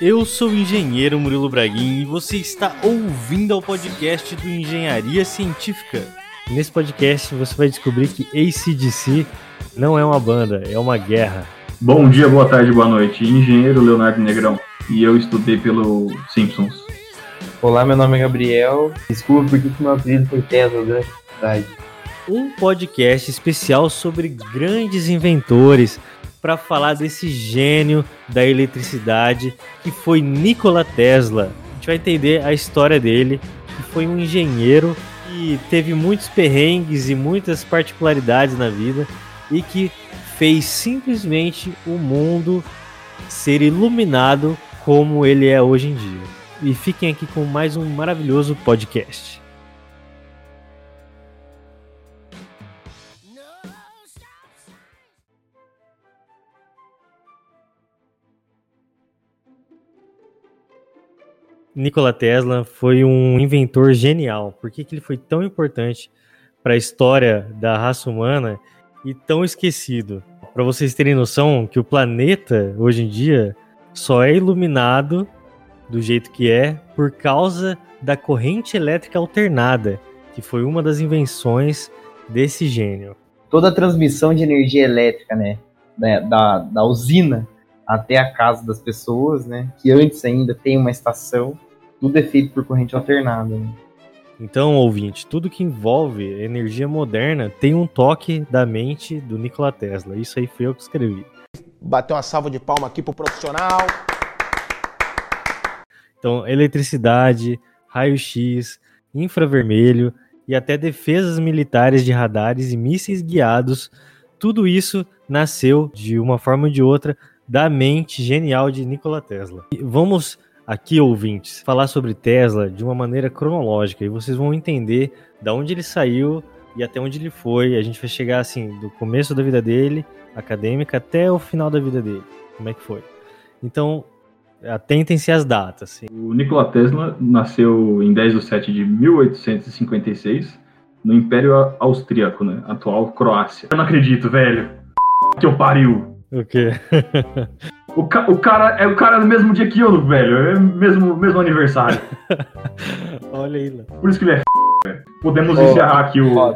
Eu sou o engenheiro Murilo Braguin e você está ouvindo ao podcast do Engenharia Científica. Nesse podcast você vai descobrir que ACDC não é uma banda, é uma guerra. Bom dia, boa tarde, boa noite. Engenheiro Leonardo Negrão e eu estudei pelo Simpsons. Olá, meu nome é Gabriel. Desculpa por que meu apelido foi Tesla durante a cidade. Um podcast especial sobre grandes inventores para falar desse gênio da eletricidade que foi Nikola Tesla. A gente vai entender a história dele, que foi um engenheiro que teve muitos perrengues e muitas particularidades na vida e que fez simplesmente o mundo ser iluminado como ele é hoje em dia. E fiquem aqui com mais um maravilhoso podcast. Nikola Tesla foi um inventor genial. Por que, que ele foi tão importante para a história da raça humana e tão esquecido? Para vocês terem noção que o planeta hoje em dia só é iluminado do jeito que é por causa da corrente elétrica alternada, que foi uma das invenções desse gênio. Toda a transmissão de energia elétrica, né, da, da usina até a casa das pessoas, né, que antes ainda tem uma estação, tudo é feito por corrente alternada. Né? Então, ouvinte, tudo que envolve energia moderna tem um toque da mente do Nikola Tesla. Isso aí foi eu que escrevi. Bateu uma salva de palma aqui pro profissional. Então, eletricidade, raio-x, infravermelho e até defesas militares de radares e mísseis guiados, tudo isso nasceu de uma forma ou de outra da mente genial de Nikola Tesla. E vamos aqui, ouvintes, falar sobre Tesla de uma maneira cronológica e vocês vão entender da onde ele saiu e até onde ele foi. A gente vai chegar assim do começo da vida dele, acadêmica, até o final da vida dele. Como é que foi? Então, atentem-se às datas. O Nikola Tesla nasceu em 10 de 7 de 1856 no Império Austríaco, né? Atual Croácia. Eu não acredito, velho. Que eu pariu. O quê? O, ca o, cara é o cara do mesmo dia que eu, velho. É mesmo, mesmo aniversário. Olha aí, lá. Por isso que ele é f... velho. Podemos oh, encerrar aqui o,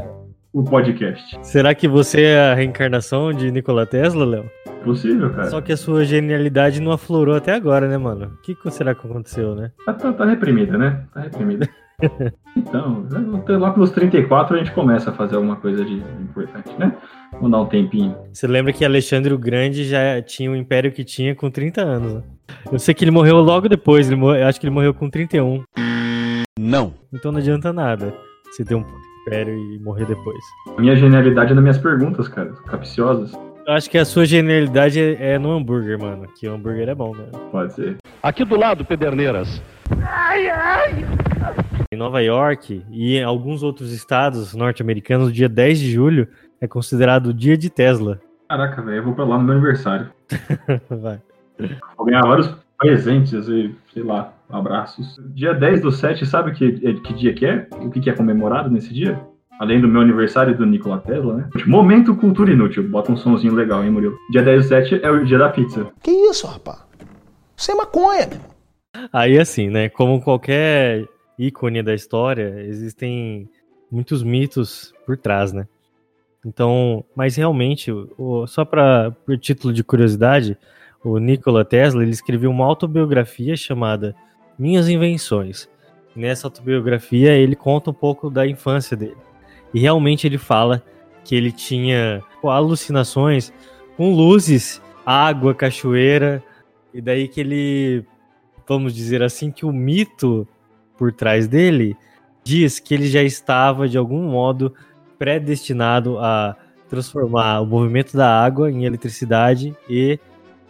o podcast. Será que você é a reencarnação de Nikola Tesla, Léo? Possível, cara. Só que a sua genialidade não aflorou até agora, né, mano? O que será que aconteceu, né? Tá, tá, tá reprimida, né? Tá reprimida. então, lá pelos 34 a gente começa a fazer alguma coisa de importante, né? Vamos dar um tempinho. Você lembra que Alexandre o Grande já tinha o império que tinha com 30 anos, né? Eu sei que ele morreu logo depois, ele eu acho que ele morreu com 31. Não. Então não adianta nada você ter um império e morrer depois. Minha genialidade é nas minhas perguntas, cara, capciosas. Eu acho que a sua genialidade é, é no hambúrguer, mano. Que o hambúrguer é bom, né? Pode ser. Aqui do lado, Pederneiras. Ai, ai. Em Nova York e em alguns outros estados norte-americanos, dia 10 de julho é considerado o dia de Tesla. Caraca, velho, eu vou pra lá no meu aniversário. Vai. Vou ganhar vários presentes e, sei lá, abraços. Dia 10 do 7, sabe que, que dia que é? O que, que é comemorado nesse dia? Além do meu aniversário e do Nikola Tesla, né? Momento cultura inútil. Bota um sonzinho legal, hein, Murilo? Dia 10 do 7 é o dia da pizza. Que isso, rapaz? Isso é maconha, meu. Aí, assim, né? Como qualquer ícone da história, existem muitos mitos por trás, né? Então, mas realmente, o, só para por título de curiosidade, o Nikola Tesla ele escreveu uma autobiografia chamada Minhas Invenções. Nessa autobiografia ele conta um pouco da infância dele. E realmente ele fala que ele tinha alucinações com luzes, água, cachoeira, e daí que ele, vamos dizer assim, que o mito por trás dele diz que ele já estava de algum modo predestinado a transformar o movimento da água em eletricidade e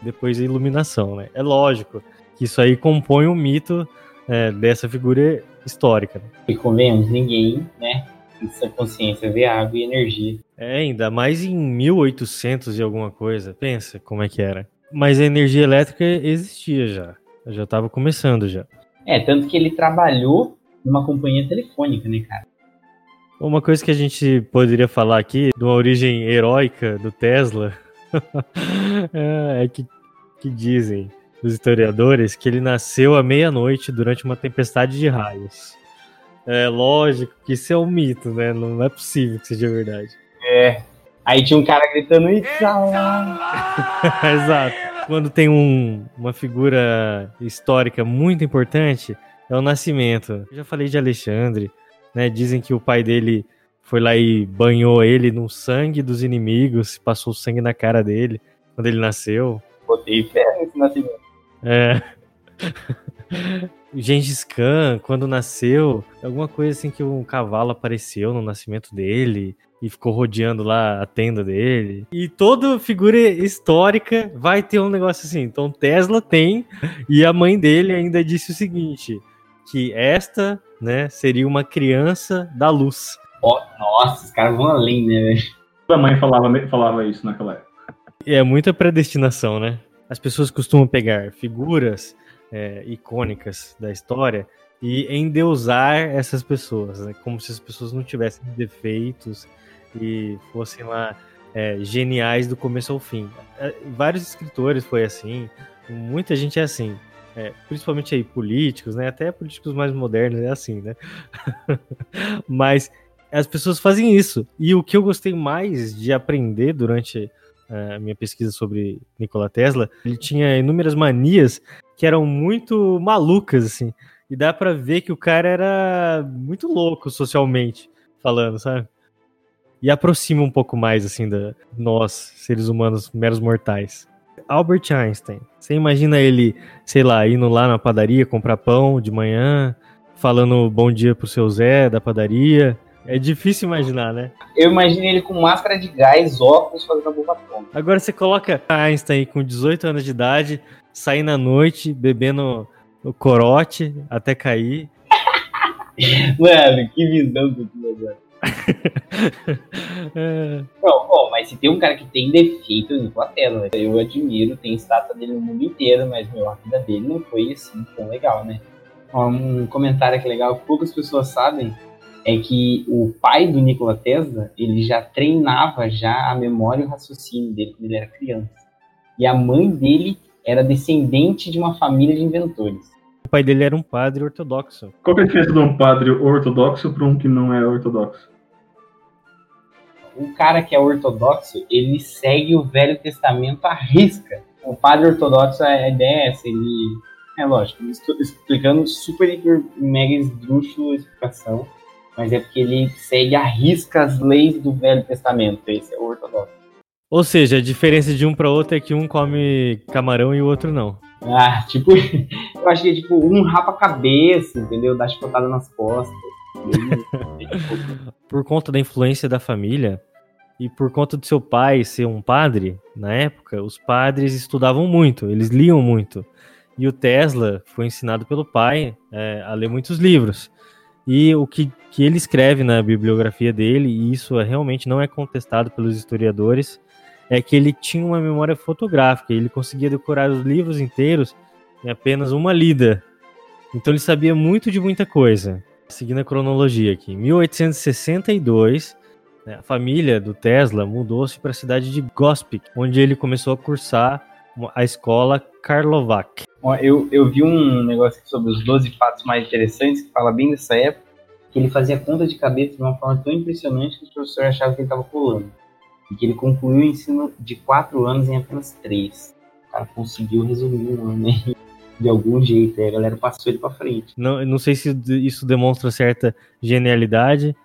depois a iluminação, né? É lógico que isso aí compõe o um mito é, dessa figura histórica. Né? E convenhamos, ninguém, né, em sua consciência vê água e energia. É, ainda mais em 1800 e alguma coisa. Pensa como é que era. Mas a energia elétrica existia já. Já estava começando já. É, tanto que ele trabalhou numa companhia telefônica, né, cara? Uma coisa que a gente poderia falar aqui, de uma origem heróica do Tesla, é, é que, que dizem dos historiadores que ele nasceu à meia-noite durante uma tempestade de raios. É lógico que isso é um mito, né? Não é possível que seja verdade. É. Aí tinha um cara gritando isso. Exato. Quando tem um, uma figura histórica muito importante, é o nascimento. Eu já falei de Alexandre, né? Dizem que o pai dele foi lá e banhou ele no sangue dos inimigos, passou sangue na cara dele quando ele nasceu. Botei fé nesse nascimento. É. Gengis Khan, quando nasceu, alguma coisa assim que um cavalo apareceu no nascimento dele e ficou rodeando lá a tenda dele. E toda figura histórica vai ter um negócio assim. Então Tesla tem, e a mãe dele ainda disse o seguinte: que esta, né, seria uma criança da luz. Oh, nossa, os caras vão além, né, velho? A mãe falava, falava isso naquela época. É muita predestinação, né? As pessoas costumam pegar figuras é, icônicas da história e endeusar essas pessoas, né? como se as pessoas não tivessem defeitos e fossem lá é, geniais do começo ao fim. É, vários escritores foi assim, muita gente é assim. É, principalmente aí políticos, né? Até políticos mais modernos é assim, né? Mas as pessoas fazem isso. E o que eu gostei mais de aprender durante a minha pesquisa sobre Nikola Tesla, ele tinha inúmeras manias que eram muito malucas, assim. E dá para ver que o cara era muito louco socialmente falando, sabe? E aproxima um pouco mais, assim, da nós, seres humanos meros mortais. Albert Einstein. Você imagina ele, sei lá, indo lá na padaria comprar pão de manhã, falando bom dia pro seu Zé da padaria, é difícil imaginar, né? Eu imagino ele com máscara de gás, óculos, fazendo a boca pronta. Agora você coloca Einstein com 18 anos de idade, saindo à noite, bebendo o corote até cair. Mano, que visão do agora. É. Não, bom, mas se tem um cara que tem defeito no Platela, eu admiro, tem estátua dele no mundo inteiro, mas meu, a vida dele não foi assim tão legal, né? Um comentário que legal, poucas pessoas sabem, é que o pai do Nikola Tesla, ele já treinava já a memória e o raciocínio dele quando ele era criança. E a mãe dele era descendente de uma família de inventores. O pai dele era um padre ortodoxo. Qual é a diferença de um padre ortodoxo para um que não é ortodoxo? O cara que é ortodoxo, ele segue o Velho Testamento à risca. O padre ortodoxo, a ideia é essa, ele... É lógico, estou explicando super, hiper, mega esdrúxulo a explicação mas é porque ele segue a risca as leis do Velho Testamento. Esse é o ortodoxo. Ou seja, a diferença de um para outro é que um come camarão e o outro não. Ah, tipo, eu acho que é tipo, um rapa a cabeça, entendeu? Dá chicotada nas costas. por conta da influência da família e por conta do seu pai ser um padre, na época, os padres estudavam muito, eles liam muito. E o Tesla foi ensinado pelo pai é, a ler muitos livros. E o que, que ele escreve na bibliografia dele, e isso é, realmente não é contestado pelos historiadores, é que ele tinha uma memória fotográfica, ele conseguia decorar os livros inteiros em apenas uma lida. Então ele sabia muito de muita coisa. Seguindo a cronologia aqui, em 1862, né, a família do Tesla mudou-se para a cidade de Gospic, onde ele começou a cursar a escola Karlovac. Eu, eu vi um negócio sobre os 12 fatos mais interessantes, que fala bem dessa época, que ele fazia conta de cabeça de uma forma tão impressionante que o professor achava que ele estava pulando. E que ele concluiu o ensino de 4 anos em apenas 3. O cara conseguiu resumir um ano né? De algum jeito, aí a galera passou ele para frente. Não, não sei se isso demonstra certa genialidade,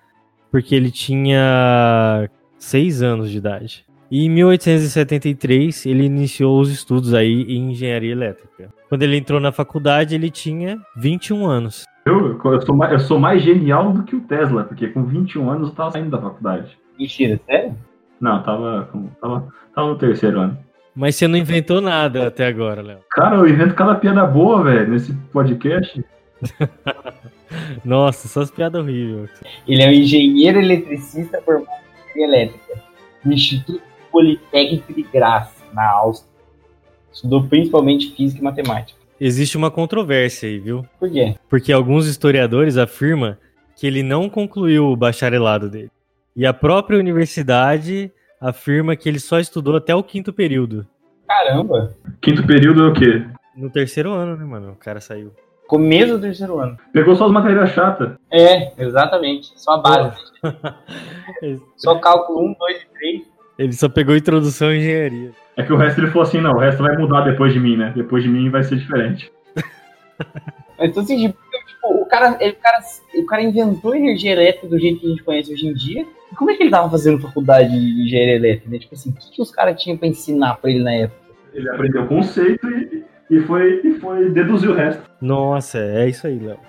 porque ele tinha 6 anos de idade. E em 1873 ele iniciou os estudos aí em engenharia elétrica. Quando ele entrou na faculdade, ele tinha 21 anos. Eu, eu, sou, mais, eu sou mais genial do que o Tesla, porque com 21 anos eu tava saindo da faculdade. Mentira, sério? Não, tava, tava, tava no terceiro ano. Mas você não inventou nada até agora, Léo. Cara, eu invento cada piada boa, velho, nesse podcast. Nossa, só as piadas horríveis. Ele é um engenheiro eletricista formado em elétrica no Instituto Politécnico de Graz, na Áustria. Estudou principalmente física e matemática. Existe uma controvérsia aí, viu? Por quê? Porque alguns historiadores afirmam que ele não concluiu o bacharelado dele. E a própria universidade afirma que ele só estudou até o quinto período. Caramba! Quinto período é o quê? No terceiro ano, né, mano? O cara saiu. Começo do terceiro ano. Pegou só as matérias chatas. É, exatamente. Só a base. só cálculo 1, 2 e 3. Ele só pegou introdução à engenharia. É que o resto ele falou assim, não, o resto vai mudar depois de mim, né? Depois de mim vai ser diferente. Então, assim, tipo, o, cara, ele, o, cara, o cara inventou energia elétrica do jeito que a gente conhece hoje em dia. E como é que ele tava fazendo faculdade de engenharia elétrica? Né? Tipo assim, o que, que os caras tinham pra ensinar pra ele na época? Ele aprendeu o conceito e, e, foi, e foi deduzir o resto. Nossa, é isso aí, Léo.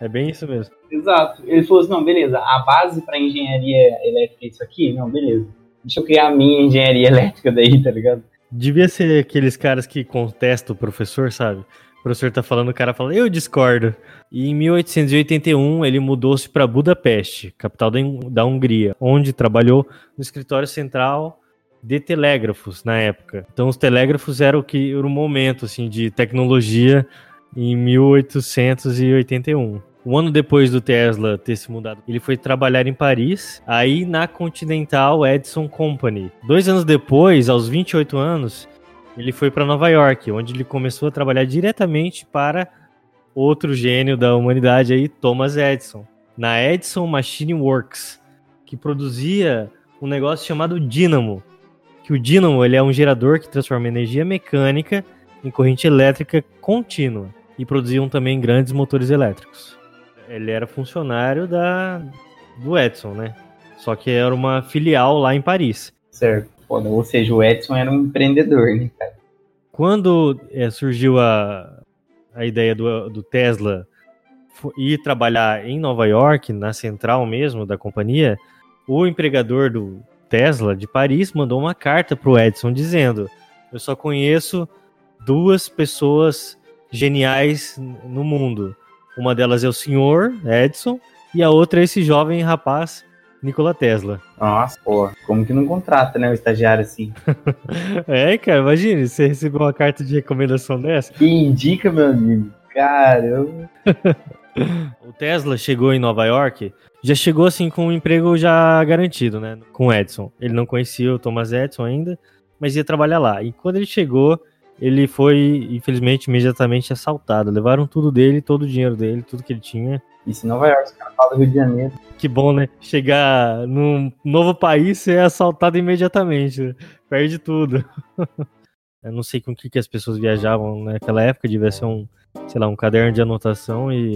É bem isso mesmo. Exato. Ele falou assim, não, beleza, a base pra engenharia elétrica é isso aqui? Não, beleza. Deixa eu criar a minha engenharia elétrica daí, tá ligado? Devia ser aqueles caras que contestam o professor, sabe? Professor tá falando, o cara fala, eu discordo. E em 1881 ele mudou-se para Budapeste, capital da Hungria, onde trabalhou no escritório central de telégrafos na época. Então os telégrafos eram o que era o momento assim de tecnologia em 1881. Um ano depois do Tesla ter se mudado, ele foi trabalhar em Paris, aí na Continental Edison Company. Dois anos depois, aos 28 anos, ele foi para Nova York, onde ele começou a trabalhar diretamente para outro gênio da humanidade aí, Thomas Edison, na Edison Machine Works, que produzia um negócio chamado dínamo. Que o dínamo ele é um gerador que transforma energia mecânica em corrente elétrica contínua e produziam também grandes motores elétricos ele era funcionário da, do Edson, né? Só que era uma filial lá em Paris. Certo. Ou seja, o Edson era um empreendedor, né, cara? Quando é, surgiu a, a ideia do, do Tesla ir trabalhar em Nova York, na central mesmo da companhia, o empregador do Tesla de Paris mandou uma carta para o Edson dizendo: Eu só conheço duas pessoas geniais no mundo. Uma delas é o senhor Edson e a outra é esse jovem rapaz Nikola Tesla. Nossa, pô, como que não contrata, né, o estagiário assim? é, cara, imagine, você recebeu uma carta de recomendação dessa. Que indica, meu amigo. Caramba. o Tesla chegou em Nova York, já chegou assim com um emprego já garantido, né, com o Edson. Ele não conhecia o Thomas Edison ainda, mas ia trabalhar lá. E quando ele chegou, ele foi, infelizmente, imediatamente assaltado. Levaram tudo dele, todo o dinheiro dele, tudo que ele tinha. Isso em Nova York, os caras falam do Rio de Janeiro. Que bom, né? Chegar num novo país ser assaltado imediatamente. Né? Perde tudo. Eu não sei com o que, que as pessoas viajavam naquela época, devia ser um, sei lá, um caderno de anotação e,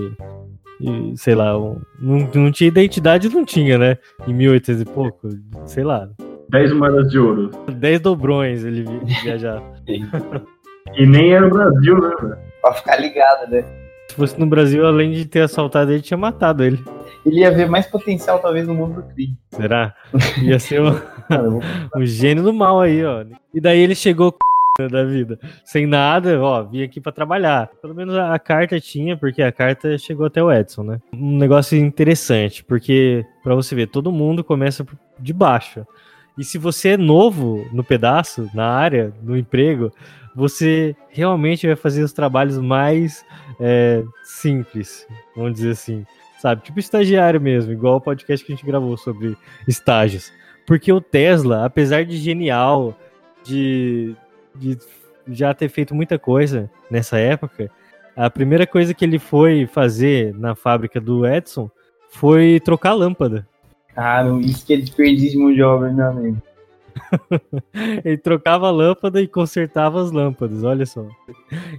e sei lá, um, não, não tinha identidade, não tinha, né? Em 1800 e pouco, sei lá. 10 moedas de ouro. 10 dobrões ele viajava. e nem era o Brasil, né, velho? Pra ficar ligado, né? Se fosse no Brasil, além de ter assaltado ele, tinha matado ele. Ele ia ver mais potencial, talvez, no mundo do crime. Será? Ia ser um, um gênio do mal aí, ó. E daí ele chegou da vida. Sem nada, ó, vim aqui para trabalhar. Pelo menos a, a, carta tinha, porque a carta chegou até o Edson, né? Um negócio interessante, porque para você ver, todo mundo começa de baixo. E se você é novo no pedaço, na área, no emprego, você realmente vai fazer os trabalhos mais é, simples, vamos dizer assim. Sabe? Tipo estagiário mesmo, igual o podcast que a gente gravou sobre estágios. Porque o Tesla, apesar de genial, de, de já ter feito muita coisa nessa época, a primeira coisa que ele foi fazer na fábrica do Edson foi trocar a lâmpada. Cara, isso que é desperdício de obra, meu amigo. ele trocava a lâmpada e consertava as lâmpadas, olha só.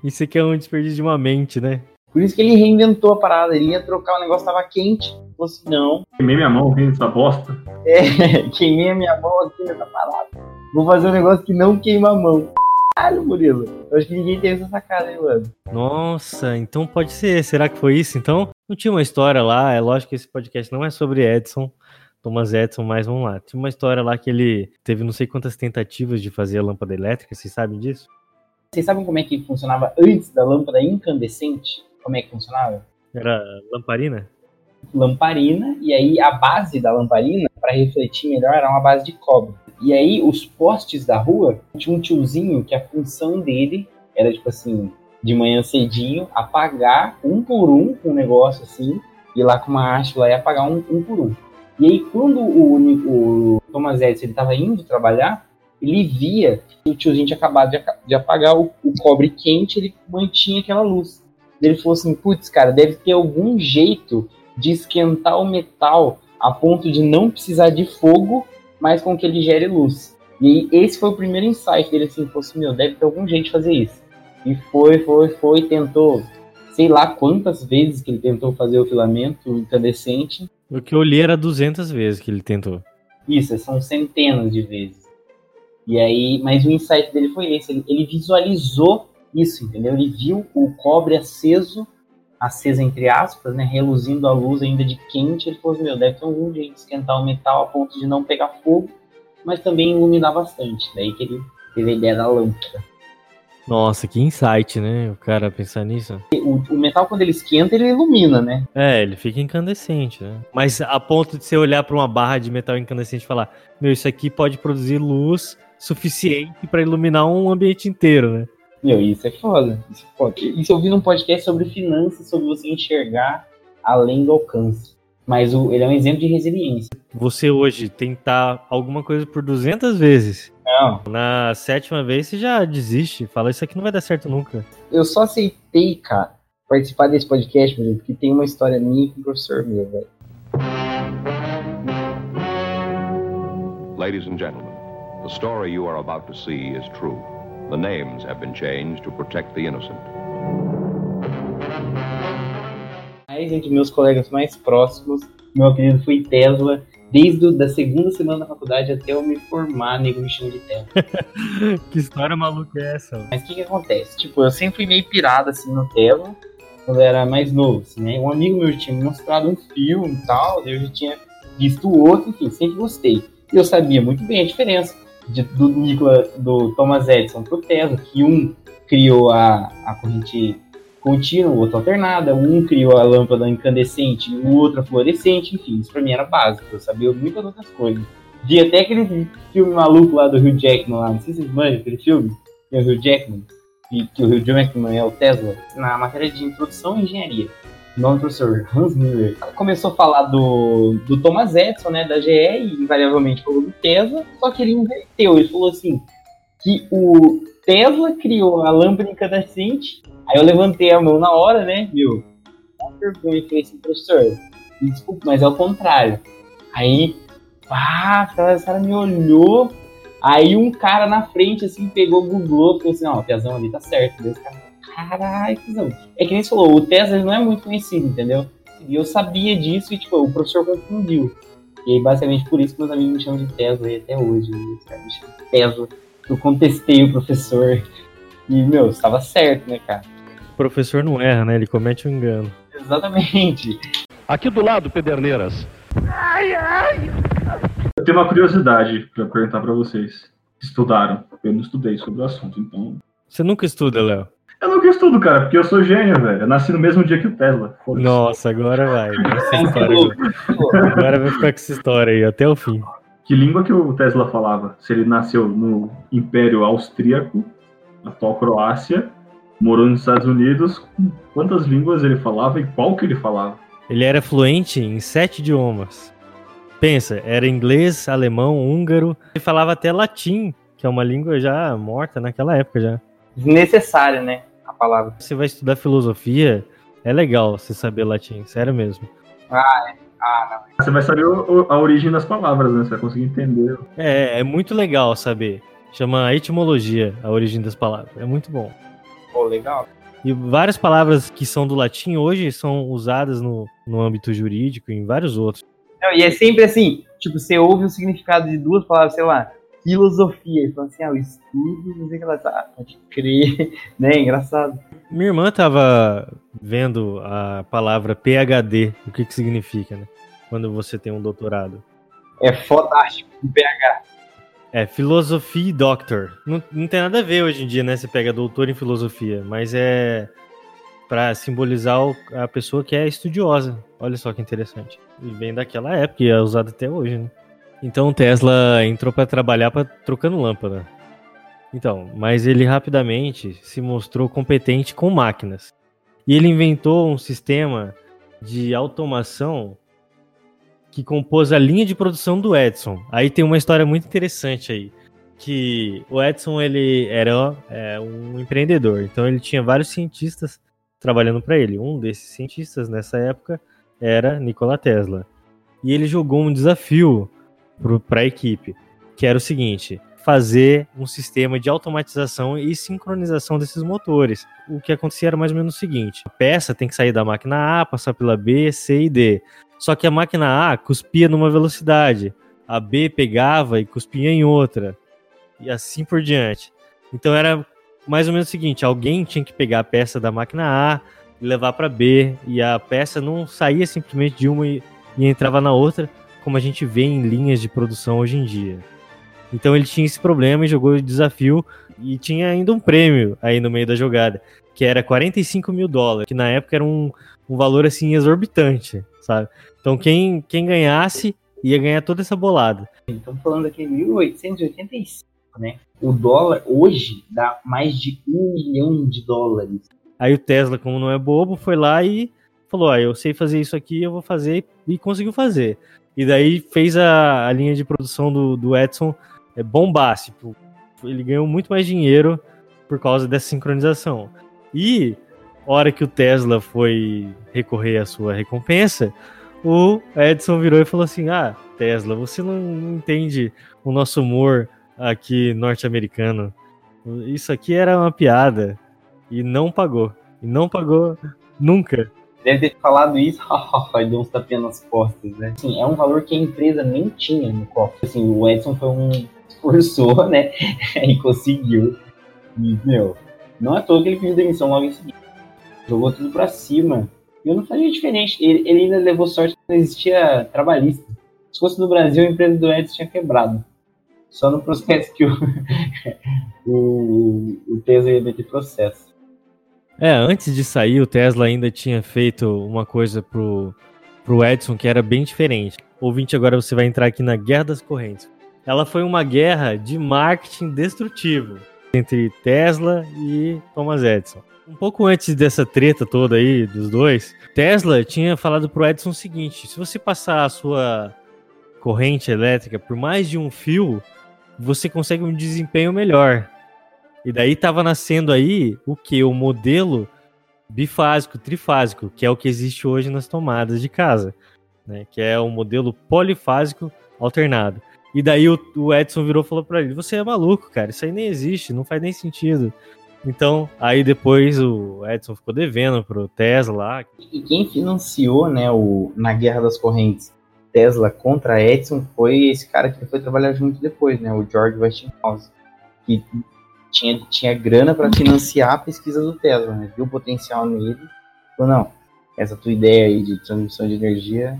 Isso aqui é um desperdício de uma mente, né? Por isso que ele reinventou a parada. Ele ia trocar, o negócio tava quente. Falou assim, não. Queimei minha mão vendo essa bosta. É, queimei a minha mão aqui nessa parada. Vou fazer um negócio que não queima a mão. Caralho, Murilo. Eu acho que ninguém teve essa sacada, hein, mano. Nossa, então pode ser. Será que foi isso, então? Não tinha uma história lá. É lógico que esse podcast não é sobre Edson. Thomas Edison, mas vamos lá. Tinha uma história lá que ele teve não sei quantas tentativas de fazer a lâmpada elétrica, vocês sabem disso? Vocês sabem como é que funcionava antes da lâmpada incandescente? Como é que funcionava? Era lamparina? Lamparina, e aí a base da lamparina, para refletir melhor, era uma base de cobre. E aí os postes da rua, tinha um tiozinho que a função dele era tipo assim, de manhã cedinho, apagar um por um um negócio assim, ir lá com uma haste lá e apagar um, um por um. E aí, quando o, o Thomas Edison estava indo trabalhar, ele via que o tiozinho tinha acabado de, apagar o, o, cobre quente, ele mantinha aquela luz. Ele falou assim, putz, cara, deve ter algum jeito de esquentar o metal a ponto de não precisar de fogo, mas com que ele gere luz. E esse foi o primeiro insight dele, assim, fosse, assim, meu, deve ter algum jeito de fazer isso. E foi, foi, foi, tentou, sei lá quantas vezes que ele tentou fazer o filamento incandescente. O que eu li era 200 vezes que ele tentou. Isso, são centenas de vezes. E aí, mas o insight dele foi esse, ele, ele visualizou isso, entendeu? Ele viu o cobre aceso, aceso entre aspas, né, reluzindo a luz ainda de quente, ele falou, meu, deve ter algum jeito de esquentar o metal a ponto de não pegar fogo mas também iluminar bastante. Daí que ele teve a ideia da lâmpada. Nossa, que insight, né? O cara pensar nisso. O, o, metal, quando ele esquenta, ele ilumina, né? É, ele fica incandescente, né? Mas a ponto de você olhar para uma barra de metal incandescente e falar: Meu, isso aqui pode produzir luz suficiente para iluminar um ambiente inteiro, né? Meu, isso é foda. Isso é foda. Isso eu vi num podcast sobre finanças, sobre você enxergar além do alcance. Mas o, ele é um exemplo de resiliência. Você hoje tentar alguma coisa por 200 vezes. Não. Na sétima vez você já desiste. Fala, isso aqui não vai dar certo nunca. Eu só aceitei, cara, participar desse podcast, por exemplo, porque tem uma história minha com o professor meu, velho. Ladies and gentlemen, the story you are about to see is true. The names have been changed to protect the innocent. Mais entre meus colegas mais próximos, meu apelido foi Tesla. Desde a da segunda semana da faculdade até eu me formar, nego me chama de Tesla. que história maluca é essa? Mas o que que acontece? Tipo, eu sempre fui meio pirado, assim, no Tesla, quando eu era mais novo, assim, né? Um amigo meu tinha me mostrado um filme e tal, eu já tinha visto o outro, enfim, sempre gostei. E eu sabia muito bem a diferença de, do Nikola, do Thomas Edison pro Tesla, que um criou a, a corrente contínua, o outro alternada, um criou a lâmpada incandescente, o outro a fluorescente, enfim, isso pra mim era básico, eu sabia muitas outras coisas. Vi até aquele filme maluco lá do Hugh Jackman lá, não sei se vocês manjam aquele filme, tem o Hugh Jackman, e que o Hugh Jackman é o Tesla, na matéria de introdução à engenharia. O nome do professor Hans Miller começou a falar do, do Thomas Edison, né, da GE, e invariavelmente falou do Tesla, só que ele inverteu, ele falou assim, que o Tesla criou a lâmpada incandescente Aí eu levantei a mão na hora, né? Viu? Uma vergonha e falei assim, professor, desculpa, mas é o contrário. Aí, pá, o cara me olhou. Aí um cara na frente, assim, pegou, googlou, falou assim, ó, o Tesão ali tá certo. Deus, cara, caralho, Tesão. É que nem você falou, o Tesla não é muito conhecido, entendeu? E eu sabia disso e, tipo, o professor confundiu. E aí, basicamente, por isso que meus amigos me chamam de Tesla aí até hoje. Os caras me chamam de Tesla. Eu contestei o professor. E, meu, estava certo, né, cara? Professor não erra, né? Ele comete um engano. Exatamente. Aqui do lado, Pederneiras. Ai, ai. Eu tenho uma curiosidade para perguntar para vocês. Estudaram? Eu não estudei sobre o assunto, então. Você nunca estuda, Léo? Eu nunca estudo, cara, porque eu sou gênio, velho. Eu nasci no mesmo dia que o Tesla. Nossa, agora vai. Essa história agora vai ficar com essa história aí até o fim. Que língua que o Tesla falava? Se ele nasceu no Império Austríaco, atual Croácia, morou nos Estados Unidos, quantas línguas ele falava e qual que ele falava? Ele era fluente em sete idiomas. Pensa, era inglês, alemão, húngaro, ele falava até latim, que é uma língua já morta naquela época já. Desnecessária, né, a palavra. Você vai estudar filosofia, é legal você saber latim, sério mesmo. Ah, é. Ah, não. Você vai saber o, a origem das palavras, né? Você vai conseguir entender. É, é muito legal saber. Chama etimologia, a origem das palavras. É muito bom. Pô, legal. E várias palavras que são do latim hoje são usadas no, no âmbito jurídico e em vários outros. Não, e é sempre assim, tipo, você ouve o significado de duas palavras, sei lá, filosofia, e fala assim, ah, o estudo, não sei o que ela ah, pode crer, né, engraçado. Minha irmã tava vendo a palavra PhD, o que que significa, né, quando você tem um doutorado. É fodástico, o PH. É, filosofia e doctor. Não, não tem nada a ver hoje em dia, né? Você pega doutor em filosofia, mas é para simbolizar a pessoa que é estudiosa. Olha só que interessante. E vem daquela época e é usado até hoje, né? Então Tesla entrou para trabalhar para trocando lâmpada. Então, mas ele rapidamente se mostrou competente com máquinas. E ele inventou um sistema de automação que compôs a linha de produção do Edison. Aí tem uma história muito interessante aí. que o Edison ele era é, um empreendedor, então ele tinha vários cientistas trabalhando para ele. Um desses cientistas nessa época era Nikola Tesla. E ele jogou um desafio para a equipe, que era o seguinte: fazer um sistema de automatização e sincronização desses motores. O que acontecia era mais ou menos o seguinte: a peça tem que sair da máquina A, passar pela B, C e D. Só que a máquina A cuspia numa velocidade, a B pegava e cuspia em outra, e assim por diante. Então era mais ou menos o seguinte: alguém tinha que pegar a peça da máquina A e levar para B, e a peça não saía simplesmente de uma e, e entrava na outra, como a gente vê em linhas de produção hoje em dia. Então ele tinha esse problema e jogou o desafio e tinha ainda um prêmio aí no meio da jogada, que era 45 mil dólares, que na época era um, um valor assim exorbitante, sabe? Então quem, quem ganhasse ia ganhar toda essa bolada. Estamos falando aqui em 1885, né? O dólar hoje dá mais de um milhão de dólares. Aí o Tesla, como não é bobo, foi lá e falou: ah, eu sei fazer isso aqui, eu vou fazer, e conseguiu fazer. E daí fez a, a linha de produção do, do Edson é, bombar. Tipo, ele ganhou muito mais dinheiro por causa dessa sincronização. E, hora que o Tesla foi recorrer à sua recompensa, o Edson virou e falou assim: Ah, Tesla, você não entende o nosso humor aqui norte-americano. Isso aqui era uma piada. E não pagou. E não pagou nunca. Deve ter falado isso, e deu uns tapinhas nas costas, né? Assim, é um valor que a empresa nem tinha no cofre. Assim, o Edson foi um esforçou, né? e conseguiu. E, meu, não à toa que ele pediu demissão logo em seguida. Jogou tudo pra cima. E eu não faria diferente. Ele, ele ainda levou sorte que não existia trabalhista. Se fosse no Brasil, a empresa do Edson tinha quebrado. Só no processo que o, o, o Tesla ia meter processo. É, antes de sair, o Tesla ainda tinha feito uma coisa pro, pro Edson que era bem diferente. Ouvinte, agora você vai entrar aqui na Guerra das Correntes ela foi uma guerra de marketing destrutivo entre Tesla e Thomas Edison. Um pouco antes dessa treta toda aí dos dois, Tesla tinha falado pro Edison o seguinte: se você passar a sua corrente elétrica por mais de um fio, você consegue um desempenho melhor. E daí estava nascendo aí o que? O modelo bifásico, trifásico, que é o que existe hoje nas tomadas de casa, né? que é o modelo polifásico alternado. E daí o, o Edson virou e falou pra ele: Você é maluco, cara, isso aí nem existe, não faz nem sentido. Então, aí depois o Edson ficou devendo pro Tesla. E quem financiou, né, o, na Guerra das Correntes, Tesla contra Edison, foi esse cara que foi trabalhar junto depois, né, o George Westinghouse, que tinha, tinha grana para financiar a pesquisa do Tesla, né, viu o potencial nele, falou, não, essa tua ideia aí de transmissão de energia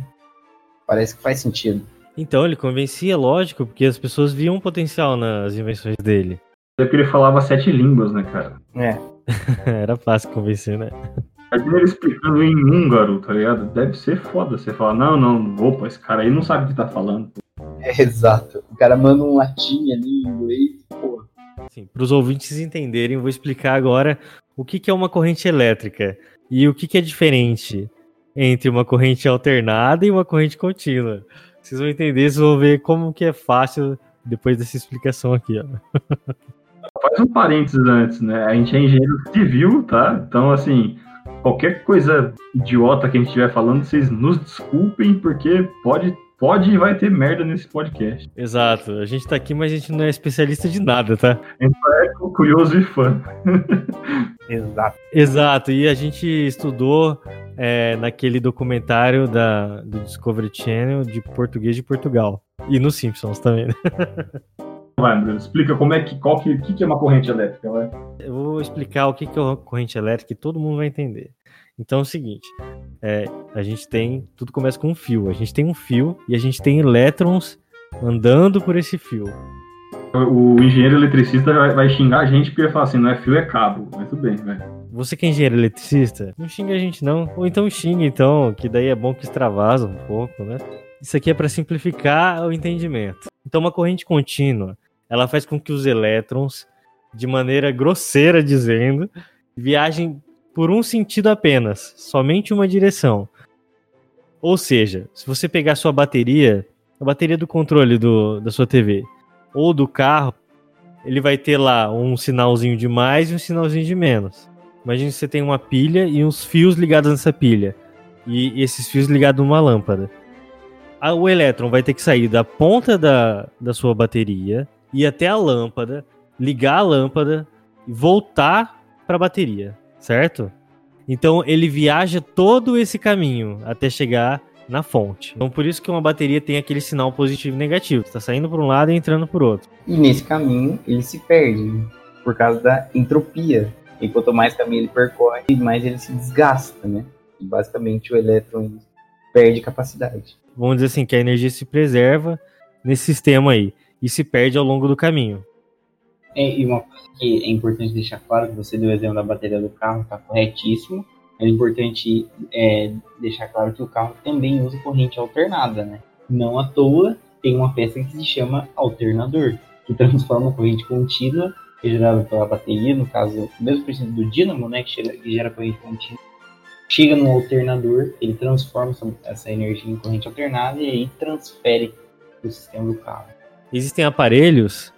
parece que faz sentido. Então, ele convencia, lógico, porque as pessoas viam um potencial nas invenções dele. É porque ele falava sete línguas, né, cara? É. Era fácil convencer, né? Imagina ele explicando em húngaro, tá ligado? Deve ser foda. Você fala, não, não, opa, esse cara aí não sabe o que tá falando. É, exato. O cara manda um latim ali em inglês, porra. Sim, para os ouvintes entenderem, vou explicar agora o que, que é uma corrente elétrica e o que, que é diferente entre uma corrente alternada e uma corrente contínua. Vocês vão entender, vocês vão ver como que é fácil depois dessa explicação aqui, ó. Faz um parênteses antes, né? A gente é engenheiro civil, tá? Então, assim, qualquer coisa idiota que a gente estiver falando, vocês nos desculpem, porque pode, pode e vai ter merda nesse podcast. Exato. A gente tá aqui, mas a gente não é especialista de nada, tá? A gente é curioso e fã. Exato. Exato. E a gente estudou é, naquele documentário da, do Discovery Channel de português de Portugal. E nos Simpsons também. Né? Vai, Bruno, explica como é que, qual que, que, que é uma corrente elétrica, vai. Eu vou explicar o que, que é uma corrente elétrica e todo mundo vai entender. Então é o seguinte, é, a gente tem, tudo começa com um fio. A gente tem um fio e a gente tem elétrons andando por esse fio. O engenheiro eletricista vai xingar a gente porque ele fala assim, não é fio, é cabo. Mas tudo bem, velho. Você que é engenheiro eletricista, não xinga a gente não. Ou então xinga então, que daí é bom que extravasa um pouco, né? Isso aqui é para simplificar o entendimento. Então uma corrente contínua, ela faz com que os elétrons, de maneira grosseira dizendo, viajem por um sentido apenas, somente uma direção. Ou seja, se você pegar sua bateria, a bateria do controle do, da sua TV, ou do carro, ele vai ter lá um sinalzinho de mais e um sinalzinho de menos. Imagine que você tem uma pilha e uns fios ligados nessa pilha. E esses fios ligados numa lâmpada. O elétron vai ter que sair da ponta da, da sua bateria, ir até a lâmpada, ligar a lâmpada e voltar para a bateria, certo? Então ele viaja todo esse caminho até chegar na fonte. Então por isso que uma bateria tem aquele sinal positivo e negativo. Está saindo por um lado e entrando por outro. E nesse caminho ele se perde por causa da entropia. E quanto mais caminho ele percorre, mais ele se desgasta, né? E basicamente o elétron perde capacidade. Vamos dizer assim que a energia se preserva nesse sistema aí e se perde ao longo do caminho. É, e uma coisa que é importante deixar claro, que você deu o exemplo da bateria do carro, está corretíssimo. É importante é, deixar claro que o carro também usa corrente alternada, né? Não à toa tem uma peça que se chama alternador, que transforma a corrente contínua, é gerada pela bateria, no caso, mesmo princípio do dínamo, né, que, chega, que gera corrente contínua, chega no alternador, ele transforma essa energia em corrente alternada e aí transfere para o sistema do carro. Existem aparelhos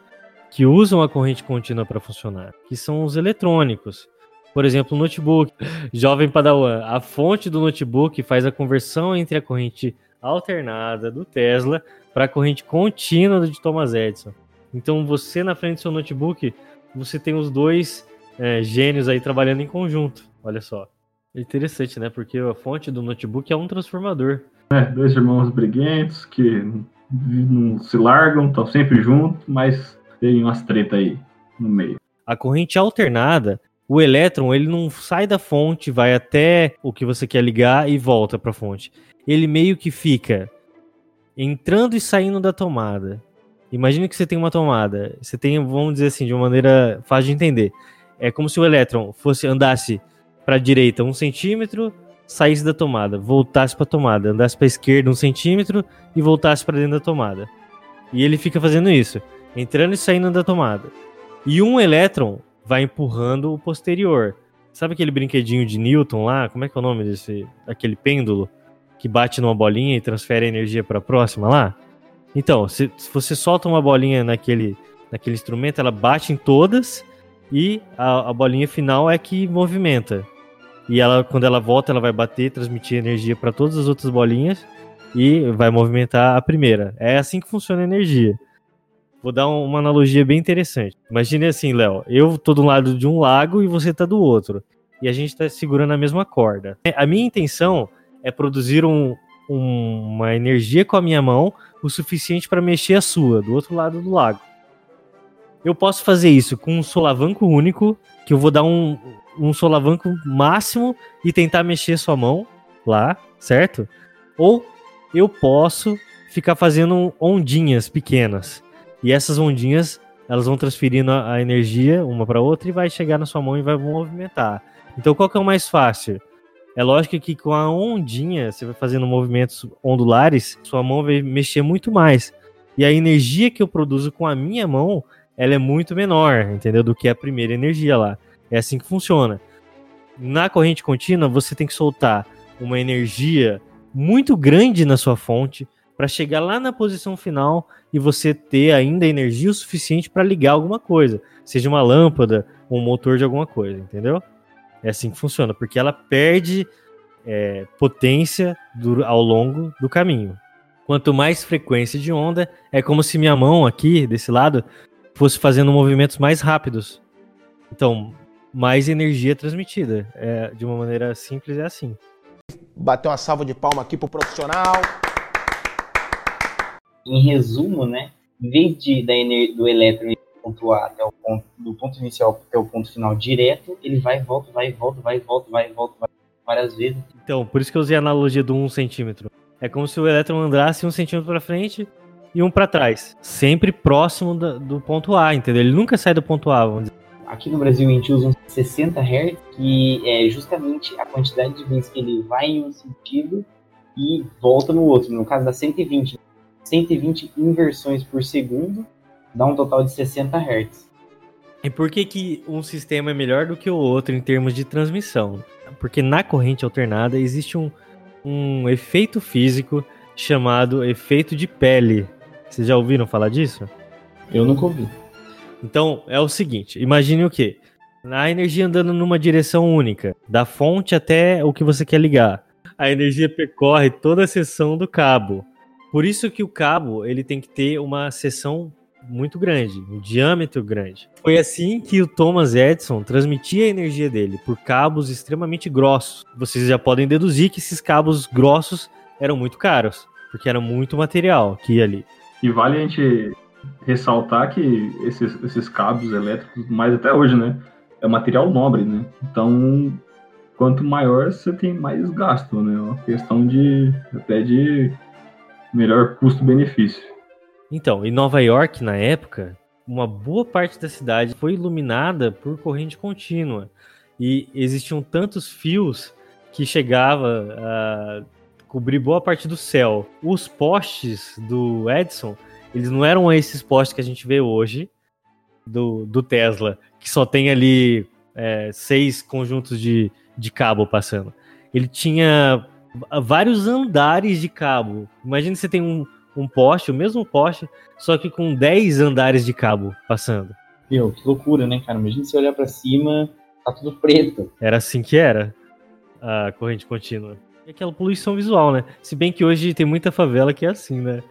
que usam a corrente contínua para funcionar, que são os eletrônicos. Por exemplo, o notebook. Jovem Padawan, a fonte do notebook faz a conversão entre a corrente alternada do Tesla para a corrente contínua de Thomas Edison. Então, você na frente do seu notebook, você tem os dois é, gênios aí trabalhando em conjunto. Olha só. É interessante, né? Porque a fonte do notebook é um transformador. É, dois irmãos briguentos que não se largam, estão sempre juntos, mas tem umas treta aí no meio. A corrente alternada, o elétron, ele não sai da fonte, vai até o que você quer ligar e volta para a fonte. Ele meio que fica entrando e saindo da tomada. Imagina que você tem uma tomada. Você tem, vamos dizer assim, de uma maneira fácil de entender. É como se o elétron fosse andasse para a direita um centímetro, saísse da tomada, voltasse para a tomada, andasse para a esquerda um centímetro e voltasse para dentro da tomada. E ele fica fazendo isso entrando e saindo da tomada. E um elétron vai empurrando o posterior. Sabe aquele brinquedinho de Newton lá? Como é que é o nome desse? Aquele pêndulo que bate numa bolinha e transfere a energia para a próxima lá? Então, se, se, você solta uma bolinha naquele, naquele instrumento, ela bate em todas e a, a bolinha final é que movimenta. E ela, quando ela volta, ela vai bater, transmitir energia para todas as outras bolinhas e vai movimentar a primeira. É assim que funciona a energia. Vou dar uma analogia bem interessante. Imagine assim, Léo, eu tô do lado de um lago e você tá do outro. E a gente tá segurando a mesma corda. A minha intenção é produzir um, um, uma energia com a minha mão o suficiente para mexer a sua, do outro lado do lago. Eu posso fazer isso com um solavanco único, que eu vou dar um, um solavanco máximo e tentar mexer sua mão lá, certo? Ou eu posso ficar fazendo ondinhas pequenas. E essas ondinhas, elas vão transferindo a energia uma para outra e vai chegar na sua mão e vai movimentar. Então qual que é o mais fácil? É lógico que com a ondinha, você vai fazendo movimentos ondulares, sua mão vai mexer muito mais. E a energia que eu produzo com a minha mão, ela é muito menor, entendeu? Do que a primeira energia lá. É assim que funciona. Na corrente contínua, você tem que soltar uma energia muito grande na sua fonte para chegar lá na posição final e você ter ainda energia o suficiente para ligar alguma coisa, seja uma lâmpada ou um motor de alguma coisa, entendeu? É assim que funciona, porque ela perde é, potência do, ao longo do caminho. Quanto mais frequência de onda, é como se minha mão aqui, desse lado, fosse fazendo movimentos mais rápidos. Então, mais energia transmitida. É, de uma maneira simples, é assim. Bater uma salva de palma aqui pro profissional em resumo, né, em vez de da do elétron ponto A até o ponto, do ponto inicial até o ponto final direto, ele vai e volta, vai e volta, vai e volta, vai e volta, vai várias vezes. Então, por isso que eu usei a analogia do 1 um centímetro. É como se o elétron andasse um centímetro para frente e um para trás, sempre próximo do, do, ponto A, entendeu? Ele nunca sai do ponto A, vamos dizer. Aqui no Brasil a gente usa uns 60 Hz, que é justamente a quantidade de vezes que ele vai em um sentido e volta no outro. No caso da 120, 120 inversões por segundo, dá um total de 60 Hz. E por que, que um sistema é melhor do que o outro em termos de transmissão? Porque na corrente alternada existe um, um efeito físico chamado efeito de pele. Vocês já ouviram falar disso? Eu nunca ouvi. Então, é o seguinte, imagine o quê? A energia andando numa direção única, da fonte até o que você quer ligar. A energia percorre toda a seção do cabo. Por isso que o cabo, ele tem que ter uma seção muito grande, um diâmetro grande. Foi assim que o Thomas Edison transmitia a energia dele por cabos extremamente grossos. Vocês já podem deduzir que esses cabos grossos eram muito caros, porque era muito material que ia ali. E vale a gente ressaltar que esses, esses cabos elétricos, mais até hoje, né? É material nobre, né? Então, quanto maior você tem mais gasto, né? É uma questão de até de melhor custo-benefício. Então, em Nova York, na época, uma boa parte da cidade foi iluminada por corrente contínua. E existiam tantos fios que chegava a cobrir boa parte do céu. Os postes do Edison, eles não eram esses postes que a gente vê hoje do, do Tesla, que só tem ali é, seis conjuntos de, de cabo passando. Ele tinha vários andares de cabo. Imagina você tem um, um poste, o mesmo poste, só que com 10 andares de cabo passando. Meu, que loucura, né, cara? Imagina você olhar para cima, tá tudo preto. Era assim que era a corrente contínua. E aquela poluição visual, né? Se bem que hoje tem muita favela que é assim, né?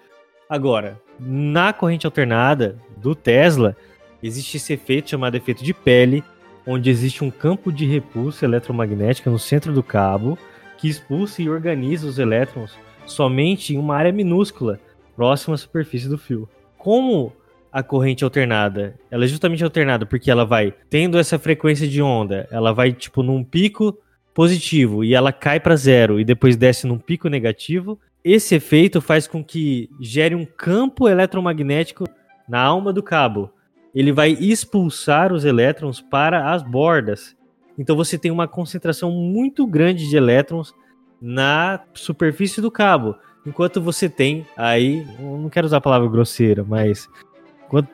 Agora, na corrente alternada do Tesla, existe esse efeito chamado efeito de pele, onde existe um campo de repulsa eletromagnética no centro do cabo que expulsa e organiza os elétrons somente em uma área minúscula próxima à superfície do fio. Como a corrente alternada, ela é justamente alternada porque ela vai tendo essa frequência de onda, ela vai tipo num pico positivo e ela cai para zero e depois desce num pico negativo. Esse efeito faz com que gere um campo eletromagnético na alma do cabo. Ele vai expulsar os elétrons para as bordas. Então você tem uma concentração muito grande de elétrons na superfície do cabo. Enquanto você tem aí, não quero usar a palavra grosseira, mas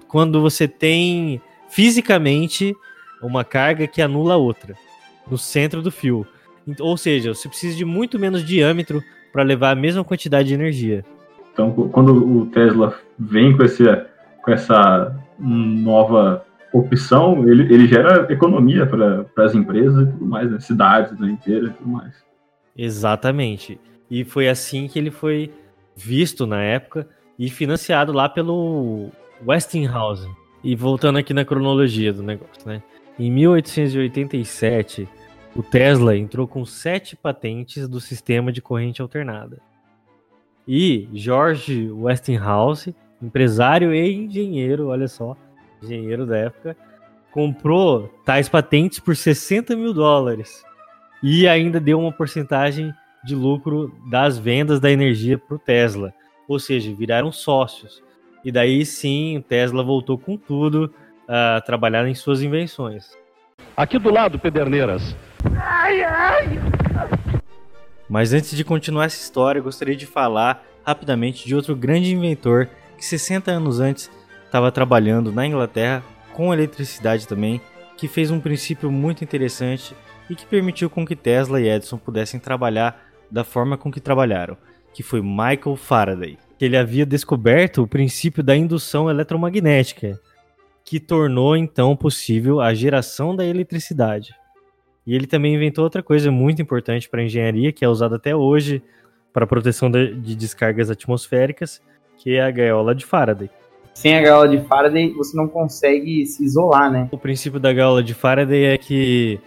quando você tem fisicamente uma carga que anula a outra no centro do fio. Ou seja, você precisa de muito menos diâmetro para levar a mesma quantidade de energia. Então, quando o Tesla vem com, esse, com essa nova opção, ele, ele gera economia para as empresas e tudo mais, né? cidades né, inteiras e tudo mais. Exatamente. E foi assim que ele foi visto na época e financiado lá pelo Westinghouse. E voltando aqui na cronologia do negócio, né? Em 1887, o Tesla entrou com sete patentes do sistema de corrente alternada. E George Westinghouse, empresário e engenheiro, olha só, engenheiro da época, comprou tais patentes por 60 mil dólares e ainda deu uma porcentagem de lucro das vendas da energia para o Tesla. Ou seja, viraram sócios. E daí sim, o Tesla voltou com tudo a trabalhar em suas invenções. Aqui do lado, Pederneiras. Ai, ai. Mas antes de continuar essa história, gostaria de falar rapidamente de outro grande inventor que 60 anos antes estava trabalhando na Inglaterra com eletricidade também, que fez um princípio muito interessante e que permitiu com que Tesla e Edison pudessem trabalhar da forma com que trabalharam, que foi Michael Faraday. Ele havia descoberto o princípio da indução eletromagnética, que tornou então possível a geração da eletricidade. E ele também inventou outra coisa muito importante para a engenharia, que é usada até hoje para a proteção de descargas atmosféricas, que é a gaiola de Faraday. Sem a gaiola de Faraday, você não consegue se isolar, né? O princípio da gaiola de Faraday é que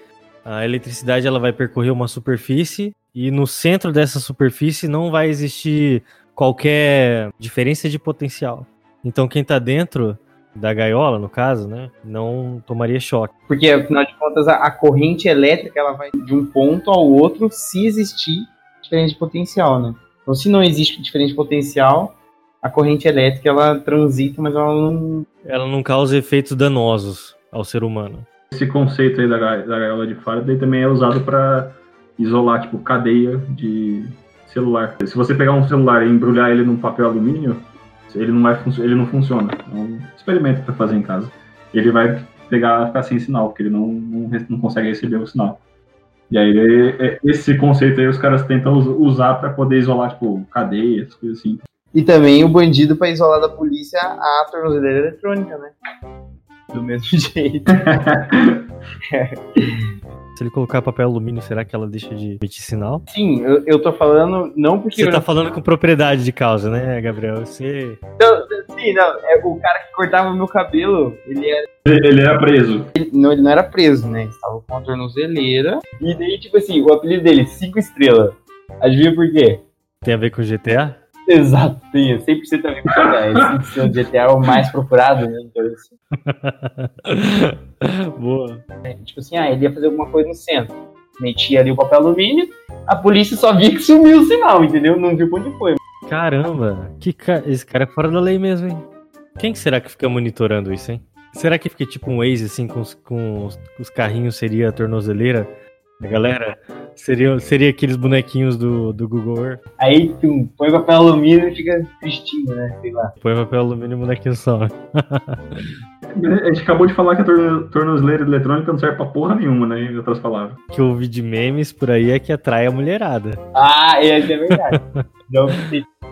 a eletricidade ela vai percorrer uma superfície e no centro dessa superfície não vai existir qualquer diferença de potencial. Então quem está dentro da gaiola, no caso, né, não tomaria choque. Porque afinal de contas a, a corrente elétrica ela vai de um ponto ao outro se existir diferença de potencial, né? Então se não existe diferença de potencial, a corrente elétrica ela transita, mas ela não ela não causa efeitos danosos ao ser humano. Esse conceito aí da, da gaiola de Faraday também é usado para isolar, tipo, cadeia de celular. Se você pegar um celular e embrulhar ele num papel alumínio, ele não, vai ele não funciona. É um experimento para fazer em casa. Ele vai pegar, ficar sem sinal, porque ele não, não, não consegue receber o sinal. E aí, é, esse conceito aí os caras tentam usar para poder isolar, tipo, cadeias, coisas assim. E também o bandido para isolar da polícia a tornozeleira eletrônica, né? Do mesmo jeito. Se ele colocar papel alumínio, será que ela deixa de emitir sinal? Sim, eu, eu tô falando não porque. Você tá não- falando com propriedade de causa, né, Gabriel? Você. Não, sim, não. É, o cara que cortava meu cabelo, ele era. Ele era preso. ele- não, ele não era preso, né? Ele estava com a tornozeleira. E daí, tipo assim, o apelido dele, 5 estrelas. Adivinha por quê? Tem a ver com GTA? Exato, tem 100% a ver com GTA. Esse seu GTA é o mais procurado, né? Então, assim, Boa. é, tipo assim, ah, ele ia fazer alguma coisa no centro. Metia ali o papel alumínio, a polícia só via que sumiu o sinal, entendeu? Não viu onde foi. Caramba, que ca... esse cara é fora da lei mesmo, hein? Quem que será que fica monitorando isso, hein? Será que fica tipo um Waze assim com os, com os, os carrinhos seria a tornozeleira? A galera seria, seria aqueles bonequinhos do, do Google Earth. Aí, tum, põe papel alumínio e fica tristinho, né? Sei lá. Põe papel alumínio e bonequinho só. A gente acabou de falar que a torno- tornozeleira eletrônica não serve pra porra nenhuma, né? Em outras palavras. que eu ouvi de memes por aí é que atrai a mulherada. Ah, esse é verdade. Não,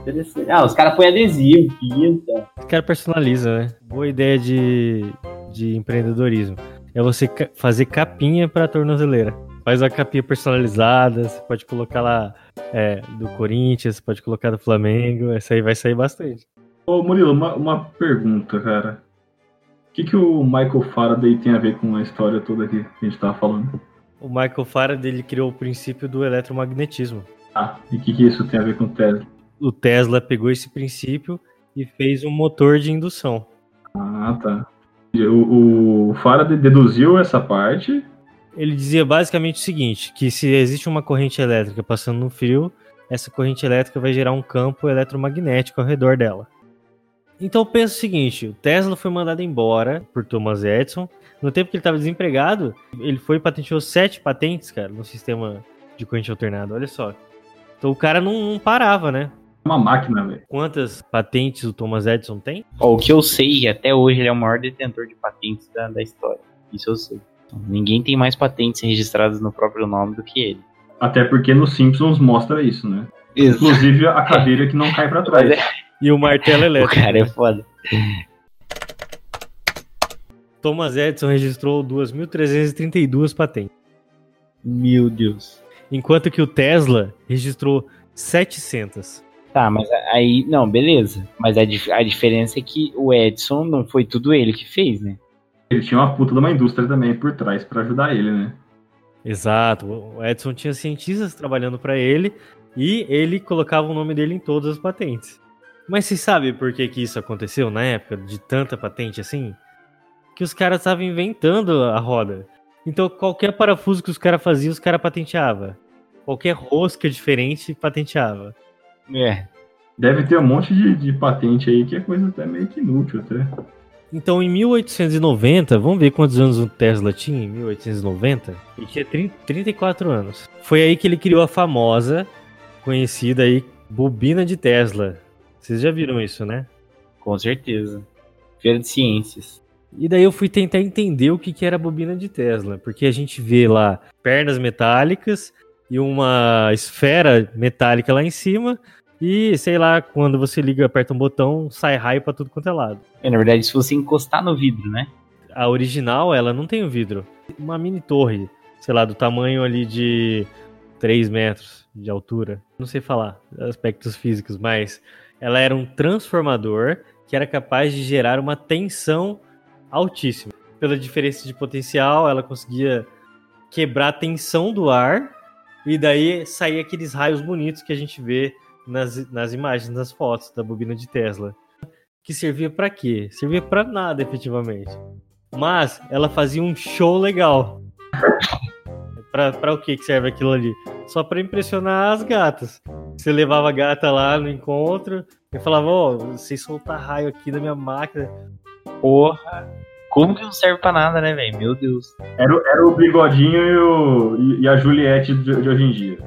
interessante. Ah, os caras põem adesivo, pinta. Os caras personalizam, né? Boa ideia de, de empreendedorismo. É você fazer capinha pra tornozeleira. Faz uma capinha personalizada, você pode colocar lá é, do Corinthians, pode colocar do Flamengo, essa aí vai sair bastante. Ô Murilo, uma, uma pergunta, cara. O que, que o Michael Faraday tem a ver com a história toda aqui que a gente tava falando? O Michael Faraday ele criou o princípio do eletromagnetismo. Ah, e o que, que isso tem a ver com o Tesla? O Tesla pegou esse princípio e fez um motor de indução. Ah, tá. O, o Faraday deduziu essa parte. Ele dizia basicamente o seguinte, que se existe uma corrente elétrica passando no fio, essa corrente elétrica vai gerar um campo eletromagnético ao redor dela. Então pensa o seguinte, o Tesla foi mandado embora por Thomas Edison. No tempo que ele estava desempregado, ele foi e patenteou sete patentes, cara, no sistema de corrente alternada. Olha só. Então o cara não, não parava, né? É uma máquina, velho. Quantas patentes o Thomas Edison tem? Ó, o que eu sei, até hoje ele é o maior detentor de patentes da, da história. Isso eu sei. Ninguém tem mais patentes registradas no próprio nome do que ele. Até porque no Simpsons mostra isso, né? Inclusive a cadeira que não cai pra trás. Mas E o martelo O elétrico. cara é foda. Thomas Edison registrou 2.332 patentes. Meu Deus. enquanto que o Tesla registrou 700. Tá, mas aí. Não, beleza. Mas a, a diferença é que o Edson não foi tudo ele que fez, né? Ele tinha uma puta de uma indústria também por trás pra ajudar ele, né? Exato, o Edison tinha cientistas trabalhando para ele e ele colocava o nome dele em todas as patentes. Mas você sabe por que, que isso aconteceu na época de tanta patente assim? Que os caras estavam inventando a roda. Então qualquer parafuso que os caras faziam, os caras patenteavam. Qualquer rosca diferente, patenteava. É. Deve ter um monte de, de patente aí que é coisa até meio que inútil até. Então, em 1890, vamos ver quantos anos o Tesla tinha em 1890? Ele tinha 30, 34 anos. Foi aí que ele criou a famosa, conhecida aí, bobina de Tesla. Vocês já viram isso, né? Com certeza. Feira de ciências. E daí eu fui tentar entender o que, que era a bobina de Tesla, porque a gente vê lá pernas metálicas e uma esfera metálica lá em cima, e sei lá, quando você liga, aperta um botão, sai raio pra tudo quanto é lado. É, na verdade, se você encostar no vidro, né? a original, ela não tem o vidro. Uma mini torre, sei lá, do tamanho ali de 3 metros de altura. Não sei falar aspectos físicos, mas ela era um transformador que era capaz de gerar uma tensão altíssima. Pela diferença de potencial, ela conseguia quebrar a tensão do ar e daí sair aqueles raios bonitos que a gente vê nas, nas imagens, nas fotos da bobina de Tesla. Que servia para quê? Servia para nada, efetivamente. Mas ela fazia um show legal. pra, pra o que que serve aquilo ali? Só pra impressionar as gatas. Você levava a gata lá no encontro e falava, ó, vocês soltar raio aqui da minha máquina. Porra. Como que não serve pra nada, né, velho? Meu Deus. Era, o- era o bigodinho e, o, e- e a Juliette de, de hoje em dia.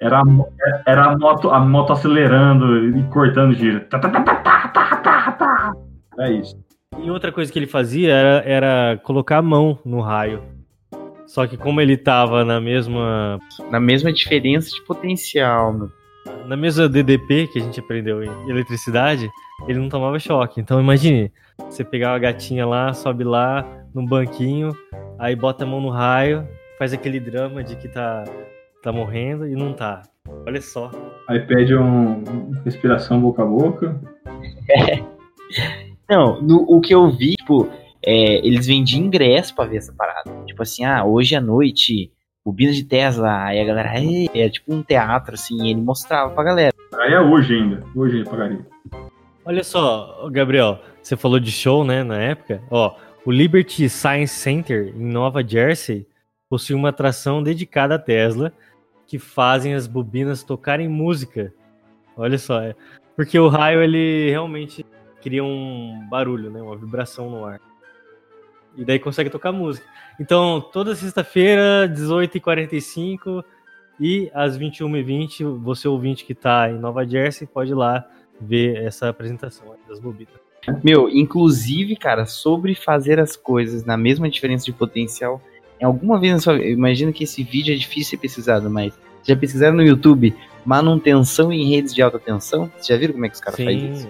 Era, era, a, mo- era a, moto, a moto acelerando e cortando giro. Tá, tá, tá, tá, tá, tá, tá, tá. É isso. E outra coisa que ele fazia era, era colocar a mão no raio. Só que como ele tava na mesma Na mesma diferença de potencial, meu. na mesma DDP que a gente aprendeu em eletricidade, ele não tomava choque. Então imagine, você pegar a gatinha lá, sobe lá num banquinho, aí bota a mão no raio, faz aquele drama de que tá, tá morrendo e não tá. Olha só. Aí pede um respiração boca a boca. Não, no- o que eu vi, tipo, é, eles vendiam ingresso pra ver essa parada. Tipo assim, ah, hoje à noite, bobina de Tesla, aí a galera, é tipo um teatro, assim, e ele mostrava pra galera. Aí é hoje ainda. Hoje ele pagaria. Olha só, Gabriel, você falou de show, né, na época. Ó, o Liberty Science Center em Nova Jersey possui uma atração dedicada à Tesla que fazem as bobinas tocarem música. Olha só, é, porque o raio ele realmente cria um barulho, né, uma vibração no ar. E daí consegue tocar música. Então, toda sexta-feira, 18h45 e às 21h20, você ouvinte que tá em Nova Jersey pode ir lá ver essa apresentação das bobinas. Meu, inclusive, cara, sobre fazer as coisas na mesma diferença de potencial, em alguma vez na sua vida, eu imagino que esse vídeo é difícil ser pesquisado, mas já pesquisaram no YouTube manutenção em redes de alta tensão? Vocês já viram como é que os caras fazem isso?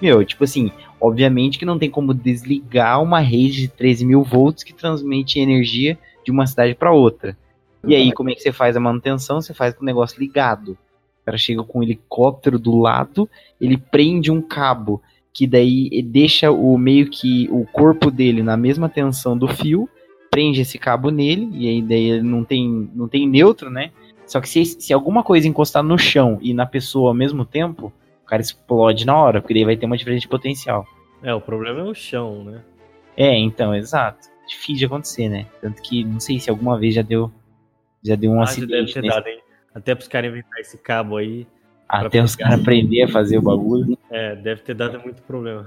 Meu, tipo assim, obviamente que não tem como desligar uma rede de 13 mil volts que transmite energia de uma cidade para outra. E aí, como é que você faz a manutenção? Você faz com o negócio ligado. O cara chega com um helicóptero do lado, ele prende um cabo, que daí deixa o meio que o corpo dele na mesma tensão do fio, prende esse cabo nele, e aí daí ele não tem, não tem neutro, né? Só que se, se alguma coisa encostar no chão e na pessoa ao mesmo tempo, o cara explode na hora, porque daí vai ter uma diferença de potencial. É, o problema é o chão, né? É, então, exato. Difícil de acontecer, né? Tanto que não sei se alguma vez já deu já deu um Ah, já deve acidente ter dado, hein? Até pros caras inventar esse cabo aí, até os caras aprender a fazer o bagulho. é, deve ter dado muito problema.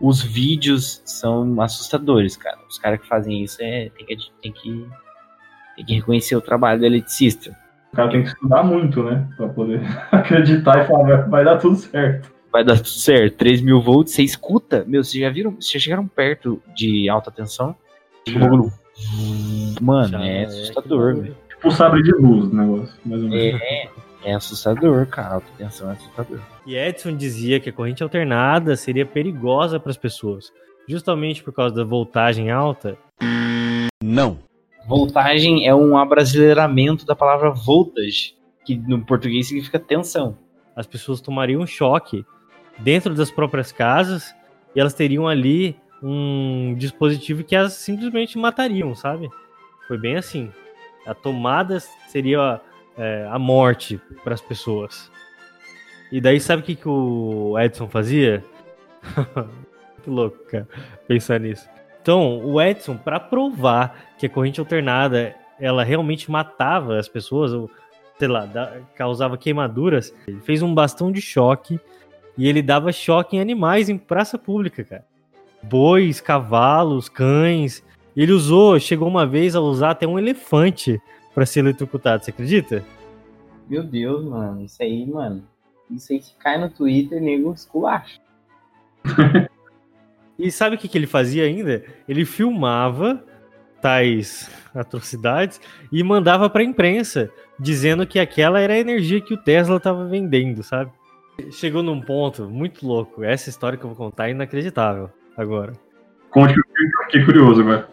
Os vídeos são assustadores, cara. Os caras que fazem isso é tem que tem que tem que reconhecer o trabalho do eletricista. O cara tem que estudar muito, né? Pra poder acreditar e falar, vai, vai dar tudo certo. Vai dar tudo certo. 3 mil volts, você escuta. Meu, vocês já viram? Vocês já chegaram perto de alta tensão? O bagulho. Mano, Já é é assustador, velho. Tipo o sabre de luz o negócio, mais ou menos. É, é assustador, cara. Alta tensão é assustador. E Edison dizia que a corrente alternada seria perigosa para as pessoas, justamente por causa da voltagem alta. Não. Voltagem é um abrasileiramento da palavra voltage, que no português significa tensão. As pessoas tomariam um choque dentro das próprias casas e elas teriam ali um dispositivo que elas simplesmente matariam, sabe? Foi bem assim. A tomada seria é, a morte para as pessoas. E daí sabe o que, que o Edson fazia? que louco, cara, pensar nisso. Então, o Edson, para provar que a corrente alternada ela realmente matava as pessoas, ou, sei lá, da- causava queimaduras, ele fez um bastão de choque e ele dava choque em animais em praça pública, cara. Bois, cavalos, cães. Ele usou, chegou uma vez a usar até um elefante para ser eletrocutado, você acredita? Meu Deus, mano, isso aí, mano. Isso aí se cai no Twitter, nego esculacha. E sabe o que, que ele fazia ainda? Ele filmava tais atrocidades e mandava para a imprensa, dizendo que aquela era a energia que o Tesla estava vendendo, sabe? Chegou num ponto muito louco. Essa história que eu vou contar é inacreditável agora. Conte que eu fiquei curioso agora.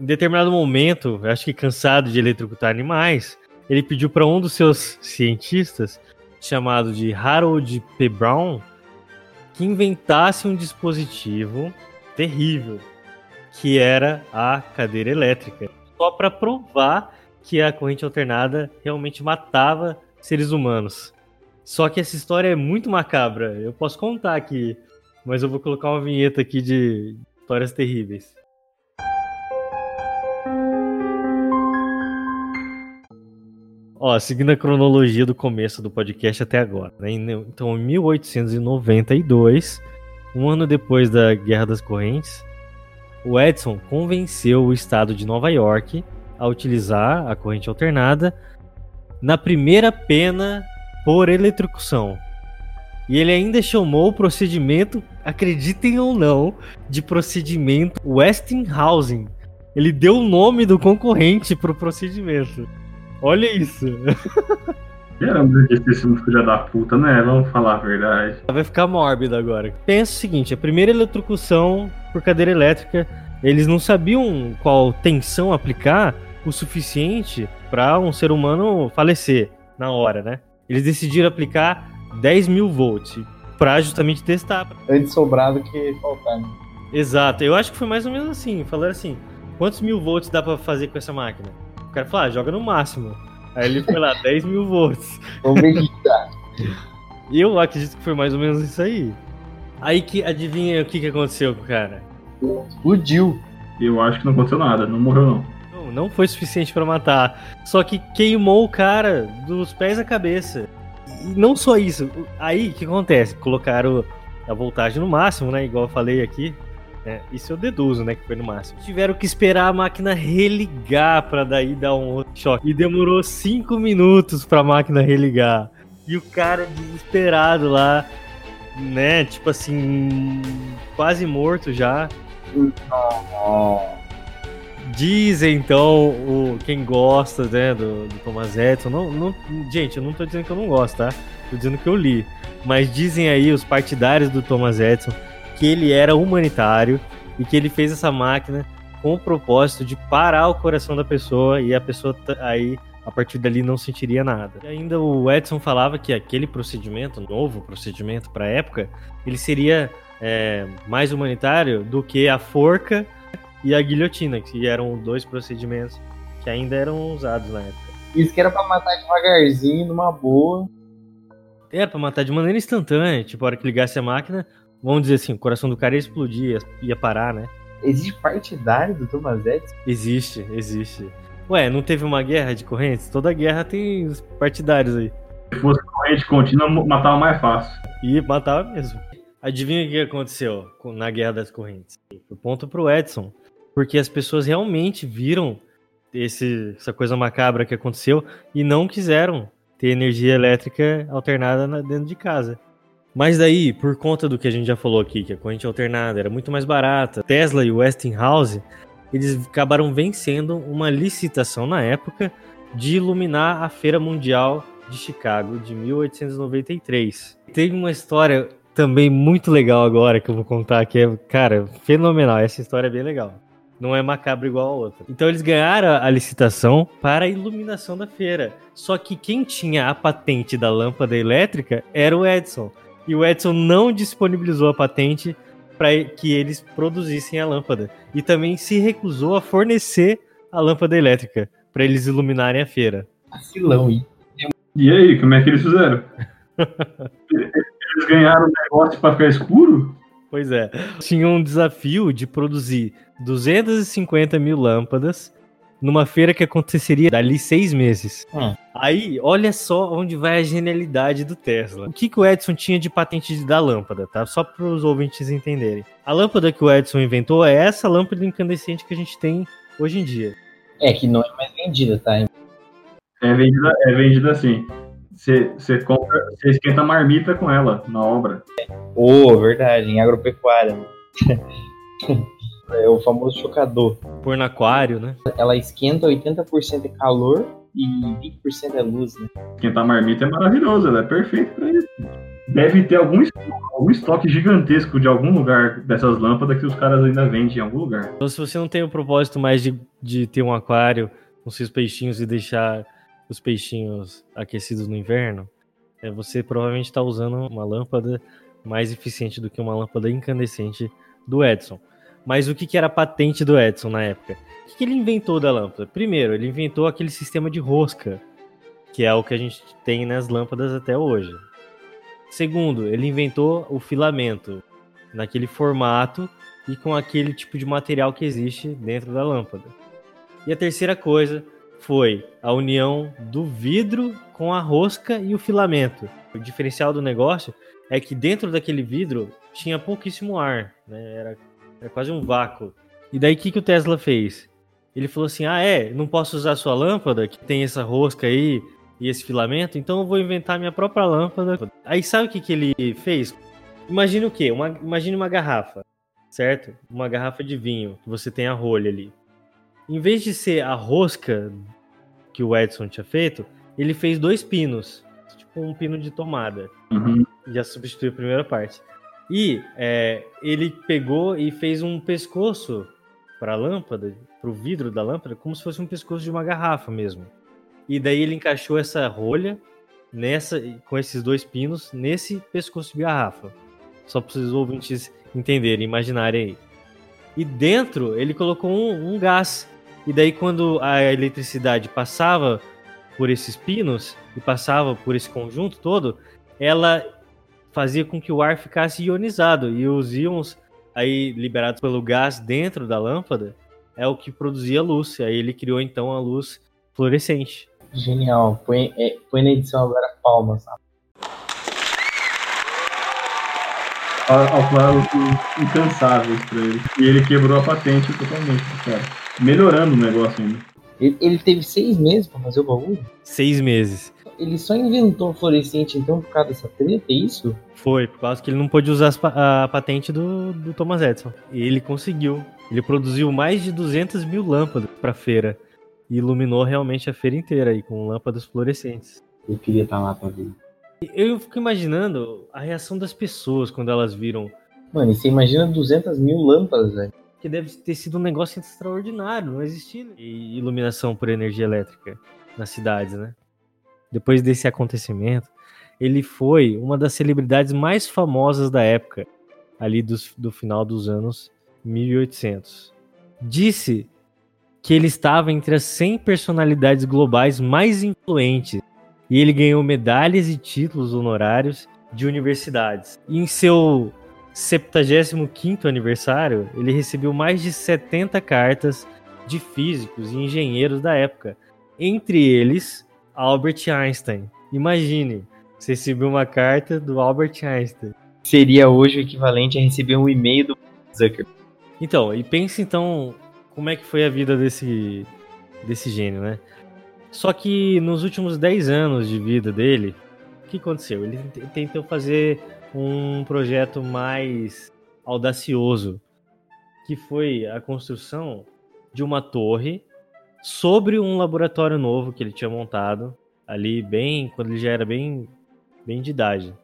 Em determinado momento, acho que cansado de eletrocutar animais, ele pediu para um dos seus cientistas, chamado de Harold P. Brown, que inventasse um dispositivo terrível, que era a cadeira elétrica, só para provar que a corrente alternada realmente matava seres humanos. Só que essa história é muito macabra. Eu posso contar aqui, mas eu vou colocar uma vinheta aqui de histórias terríveis. Ó, seguindo a cronologia do começo do podcast até agora. né? Então, em 1892, um ano depois da Guerra das Correntes, o Edison convenceu o estado de Nova York a utilizar a corrente alternada na primeira pena por eletrocução. E ele ainda chamou o procedimento, acreditem ou não, de procedimento Westinghouse. Ele deu o nome do concorrente pro procedimento. Olha isso. Era um grandíssimo filho da puta, né? Vamos falar a verdade. Vai ficar mórbido agora. Pensa o seguinte: a primeira eletrocução por cadeira elétrica, eles não sabiam qual tensão aplicar o suficiente para um ser humano falecer na hora, né? Eles decidiram aplicar 10 mil volts para justamente testar. Antes sobrado que faltar. Né? Exato, eu acho que foi mais ou menos assim. Falaram assim: quantos mil volts dá para fazer com essa máquina? O cara falou: ah, joga no máximo. Aí ele foi lá, 10 mil volts. Vamos. E eu acredito que foi mais ou menos isso aí. Aí que adivinha o que, que aconteceu com o cara? Explodiu. Eu acho que não aconteceu nada, não morreu não. Não, não foi suficiente para matar. Só que queimou o cara dos pés à cabeça. E não só isso. Aí o que acontece? Colocaram a voltagem no máximo, né? Igual eu falei aqui. É, isso eu deduzo, né? Que foi no máximo. Tiveram que esperar a máquina religar para daí dar um outro choque. E demorou cinco minutos pra máquina religar. E o cara desesperado lá, né? Tipo assim, quase morto já. Dizem então o quem gosta né, do, do Thomas Edison. Não, não, gente, eu não tô dizendo que eu não gosto, tá? Tô dizendo que eu li. Mas dizem aí os partidários do Thomas Edison que ele era humanitário e que ele fez essa máquina com o propósito de parar o coração da pessoa e a pessoa aí a partir dali não sentiria nada. E ainda o Edson falava que aquele procedimento, novo procedimento para a época, ele seria é, mais humanitário do que a forca e a guilhotina, que eram dois procedimentos que ainda eram usados na época. Isso que era para matar devagarzinho, numa boa. Era para matar de maneira instantânea, tipo, a hora que ligasse a máquina, vamos dizer assim, o coração do cara ia explodir, ia parar, né? Existe partidário do Thomas Edison? Existe, existe. Ué, não teve uma guerra de correntes? Toda guerra tem os partidários aí. Se fosse corrente contínua, matava mais fácil. E matava mesmo. Adivinha o que aconteceu na Guerra das Correntes? O ponto pro Edson. Porque as pessoas realmente viram esse, essa coisa macabra que aconteceu e não quiseram ter energia elétrica alternada dentro de casa. Mas daí, por conta do que a gente já falou aqui, que a corrente alternada era muito mais barata, Tesla e Westinghouse, eles acabaram vencendo uma licitação na época de iluminar a Feira Mundial de Chicago de 1893. Tem uma história também muito legal agora que eu vou contar que é, cara, fenomenal. Essa história é bem legal. Não é macabro igual a outra. Então eles ganharam a licitação para a iluminação da feira. Só que quem tinha a patente da lâmpada elétrica era o Edison e o Edson não disponibilizou a patente para que eles produzissem a lâmpada. E também se recusou a fornecer a lâmpada elétrica para eles iluminarem a feira. Vacilão, hein? E aí, como é que eles fizeram? eles ganharam o negócio para ficar escuro? Pois é. Tinha um desafio de produzir 250 mil lâmpadas numa feira que aconteceria dali seis meses. Hum. Aí, olha só onde vai a genialidade do Tesla. O que, que o Edison tinha de patente da lâmpada, tá? Só para os ouvintes entenderem. A lâmpada que o Edison inventou é essa lâmpada incandescente que a gente tem hoje em dia. É, que não é mais vendida, tá? É vendida, é vendida assim. Você compra, você esquenta marmita com ela na obra. Oh, verdade, em agropecuária. É o famoso chocador. Pôr no aquário, né? Ela esquenta 80% de calor e 20% é luz, né? Esquentar marmita é maravilhoso, ela é perfeita pra isso. Deve ter algum, algum estoque gigantesco de algum lugar dessas lâmpadas que os caras ainda vendem em algum lugar. Então, se você não tem o propósito mais de, de ter um aquário com seus peixinhos e deixar os peixinhos aquecidos no inverno, é, você provavelmente está usando uma lâmpada mais eficiente do que uma lâmpada incandescente do Edison. Mas o que, que era patente do Edison na época? O que, que ele inventou da lâmpada? Primeiro, ele inventou aquele sistema de rosca, que é o que a gente tem nas lâmpadas até hoje. Segundo, ele inventou o filamento naquele formato e com aquele tipo de material que existe dentro da lâmpada. E a terceira coisa foi a união do vidro com a rosca e o filamento. O diferencial do negócio é que dentro daquele vidro tinha pouquíssimo ar, né? Era é quase um vácuo. E daí o que, que o Tesla fez? Ele falou assim: ah, é, não posso usar sua lâmpada, que tem essa rosca aí e esse filamento, então eu vou inventar minha própria lâmpada. Aí sabe o que, que ele fez? Imagine o quê? Uma, imagine uma garrafa, certo? Uma garrafa de vinho, que você tem a rolha ali. Em vez de ser a rosca que o Edson tinha feito, ele fez dois pinos. com um pino de tomada. Uhum. Já substituiu a primeira parte. E é, ele pegou e fez um pescoço para a lâmpada, para o vidro da lâmpada, como se fosse um pescoço de uma garrafa mesmo. E daí ele encaixou essa rolha nessa, com esses dois pinos nesse pescoço de garrafa. Só para os ouvintes entenderem, imaginarem aí. E dentro ele colocou um, um gás. E daí quando a eletricidade passava por esses pinos e passava por esse conjunto todo, ela fazia com que o ar ficasse ionizado e os íons aí liberados pelo gás dentro da lâmpada é o que produzia luz. Aí ele criou então a luz fluorescente. Genial. Põe, é, põe na edição agora palmas. Calcularam incansáveis pra ele. E ele quebrou a patente totalmente, cara. Melhorando o negócio ainda. Ele, ele teve seis meses pra fazer o bagulho. Seis meses. Ele só inventou fluorescente então por causa dessa treta, é isso? Foi, por causa que ele não pôde usar a patente do, do Thomas Edison. E ele conseguiu. Ele produziu mais de 200 mil lâmpadas pra feira. E iluminou realmente a feira inteira aí, com lâmpadas fluorescentes. Eu queria estar lá pra ver. Eu fico imaginando a reação das pessoas quando elas viram. Mano, e você imagina 200 mil lâmpadas, velho. Que deve ter sido um negócio extraordinário, não existia e iluminação por energia elétrica nas cidades, né? Depois desse acontecimento, ele foi uma das celebridades mais famosas da época, ali dos- do final dos anos 1800. Disse que ele estava entre as 100 personalidades globais mais influentes e ele ganhou medalhas e títulos honorários de universidades. E em seu 75º aniversário, ele recebeu mais de 70 cartas de físicos e engenheiros da época, entre eles Albert Einstein. Imagine, você recebeu uma carta do Albert Einstein. Seria hoje o equivalente a receber um e-mail do Zucker. Então, e pense então como é que foi a vida desse, desse gênio, né? Só que nos últimos 10 anos de vida dele, o que aconteceu? Ele tentou fazer um projeto mais audacioso, que foi a construção de uma torre sobre um laboratório novo que ele tinha montado ali bem quando ele já era bem bem de idade.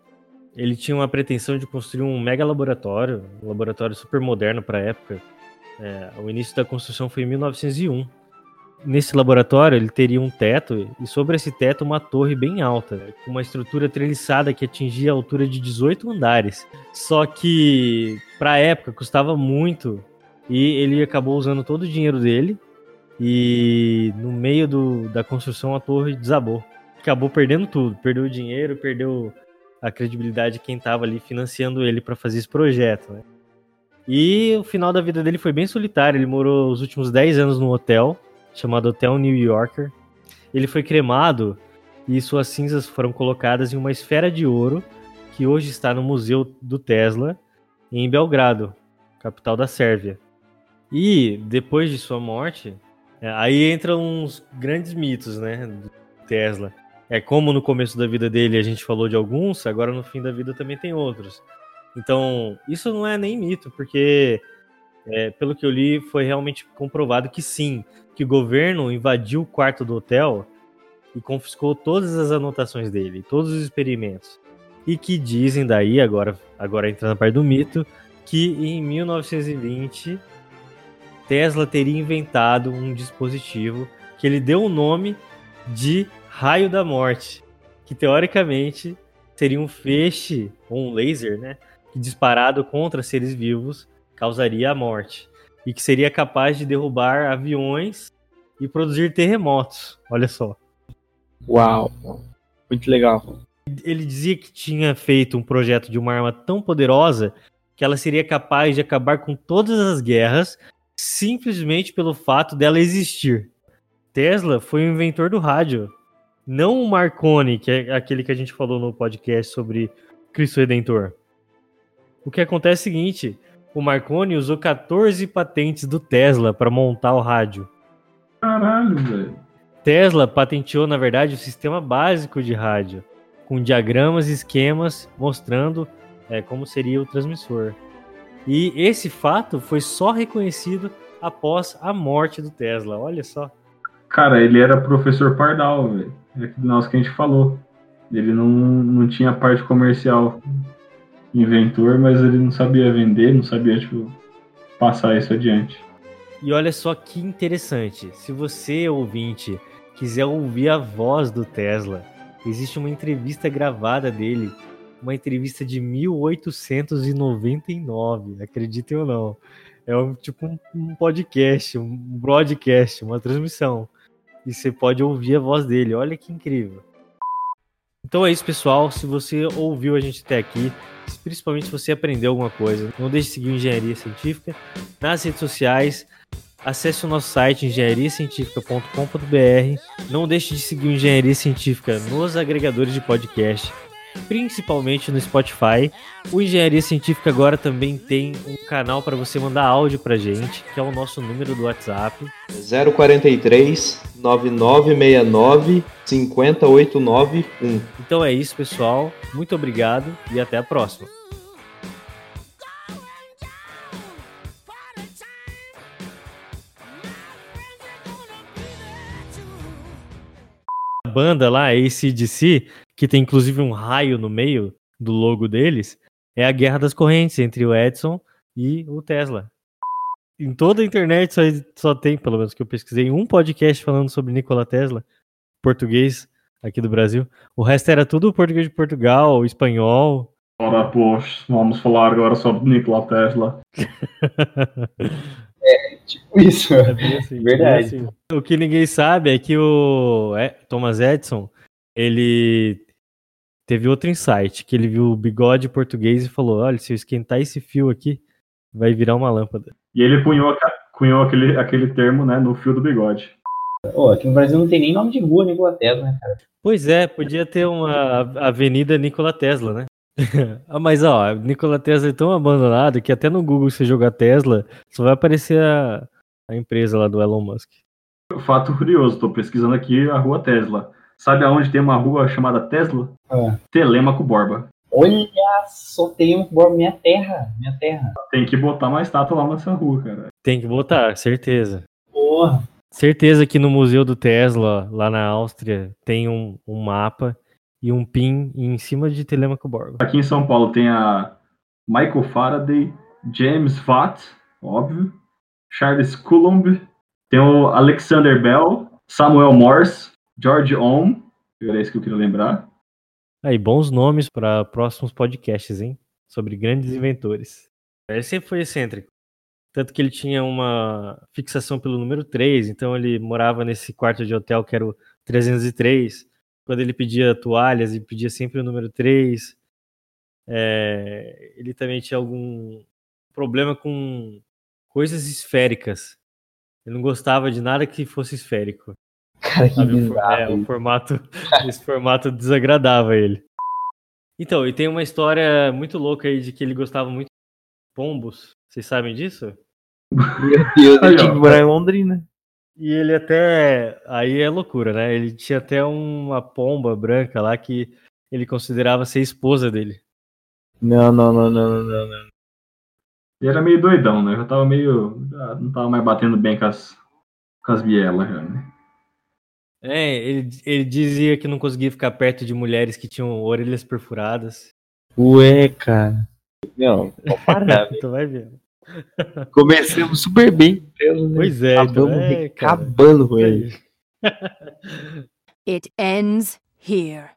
Ele tinha uma pretensão de construir um mega laboratório, um laboratório super moderno para a época. É, o início da construção foi em 1901. Nesse laboratório ele teria um teto e sobre esse teto uma torre bem alta, com uma estrutura treliçada que atingia a altura de 18 andares. Só que para a época custava muito e ele acabou usando todo o dinheiro dele e no meio do, da construção a torre desabou. Acabou perdendo tudo, perdeu o dinheiro, perdeu a credibilidade de quem estava ali financiando ele para fazer esse projeto. Né? E o final da vida dele foi bem solitário. Ele morou os últimos 10 anos num hotel chamado Hotel New Yorker. Ele foi cremado e suas cinzas foram colocadas em uma esfera de ouro que hoje está no Museu do Tesla em Belgrado, capital da Sérvia. E depois de sua morte, é, aí entram uns grandes mitos, né, do Tesla. É como no começo da vida dele a gente falou de alguns, agora no fim da vida também tem outros. Então, isso não é nem mito, porque é, pelo que eu li, foi realmente comprovado que sim, que o governo invadiu o quarto do hotel e confiscou todas as anotações dele, todos os experimentos. E que dizem daí, agora, agora entrando na parte do mito, que em 1920 Tesla teria inventado um dispositivo que ele deu o nome de raio da morte, que teoricamente seria um feixe ou um laser, né, que disparado contra seres vivos causaria a morte e que seria capaz de derrubar aviões e produzir terremotos. Olha só. Uau. Muito legal. Ele dizia que tinha feito um projeto de uma arma tão poderosa que ela seria capaz de acabar com todas as guerras simplesmente pelo fato dela existir. Tesla foi o inventor do rádio, não o Marconi, que é aquele que a gente falou no podcast sobre Cristo Redentor. O que acontece é o seguinte: o Marconi usou 14 patentes do Tesla para montar o rádio. Caralho, velho. Tesla patenteou, na verdade, o sistema básico de rádio, com diagramas e esquemas mostrando é, como seria o transmissor. E esse fato foi só reconhecido após a morte do Tesla. Olha só. Cara, ele era professor Pardal, velho. É que nós que a gente falou. Ele não, não tinha parte comercial inventor, mas ele não sabia vender, não sabia, tipo, passar isso adiante. E olha só que interessante. Se você, ouvinte, quiser ouvir a voz do Tesla, existe uma entrevista gravada dele, uma entrevista de 1899, acreditem ou não. É um, tipo um, um podcast, um broadcast, uma transmissão. E você pode ouvir a voz dele. Olha que incrível. Então é isso, pessoal. Se você ouviu a gente até aqui, principalmente se você aprendeu alguma coisa, não deixe de seguir Engenharia Científica nas redes sociais. Acesse o nosso site engenhariacientifica.com.br. Não deixe de seguir Engenharia Científica nos agregadores de podcast principalmente no Spotify. O Engenharia Científica agora também tem um canal para você mandar áudio para gente, que é o nosso número do WhatsApp. 043 9969 50891. Então é isso, pessoal. Muito obrigado e até a próxima. A banda lá, ACDC, que tem inclusive um raio no meio do logo deles, é a guerra das correntes entre o Edson e o Tesla. Em toda a internet só, só tem, pelo menos que eu pesquisei, um podcast falando sobre Nikola Tesla, português aqui do Brasil. O resto era tudo português de Portugal, espanhol. Ora, pois, vamos falar agora sobre Nikola Tesla. é, tipo isso. É assim, Verdade. Assim. O que ninguém sabe é que o Thomas Edison, ele teve outro insight, que ele viu o bigode português e falou: olha, se eu esquentar esse fio aqui, vai virar uma lâmpada. E ele cunhou, cunhou aquele, aquele termo, né, no fio do bigode. Oh, aqui no Brasil não tem nem nome de rua Nikola Tesla, né, cara? Pois é, podia ter uma Avenida Nikola Tesla, né? ah, mas ó, Nikola Tesla é tão abandonado que até no Google se jogar Tesla, só vai aparecer a, a empresa lá do Elon Musk. Fato curioso, tô pesquisando aqui a rua Tesla. Sabe aonde tem uma rua chamada Tesla? Ah. Telemaco Borba. Olha só, Telemaco Borba, minha terra, minha terra. Tem que botar uma estátua lá nessa rua, cara. Tem que botar, certeza. Porra. Certeza que no Museu do Tesla, lá na Áustria, tem um, um mapa e um pin em cima de Telemaco Borba. Aqui em São Paulo tem a Michael Faraday, James Watt, óbvio, Charles Coulomb, tem o Alexander Bell, Samuel Morse, George Ohm, era isso que eu queria lembrar. Aí, bons nomes para próximos podcasts, hein? Sobre grandes inventores. Ele sempre foi excêntrico. Tanto que ele tinha uma fixação pelo número 3, então ele morava nesse quarto de hotel que era o 303. Quando ele pedia toalhas, ele pedia sempre o número 3. É, ele também tinha algum problema com coisas esféricas. Ele não gostava de nada que fosse esférico. Cara, que Sabe, bizarro. É, o formato, esse formato desagradava ele. Então, e tem uma história muito louca aí de que ele gostava muito de pombos. Vocês sabem disso? Meu Deus, ele tinha que morar em Londrina. E ele até. Aí é loucura, né? Ele tinha até uma pomba branca lá que ele considerava ser esposa dele. Não, não, não, não, não, não. Ele era meio doidão, né? Já tava meio. Já não tava mais batendo bem com as, com as bielas, já, né? É, ele, ele dizia que não conseguia ficar perto de mulheres que tinham orelhas perfuradas. Ué, cara. Não, não parar. tu vai ver. Começamos super bem. Deus, né? Pois é, acabamos então é, acabando com ele. It ends here.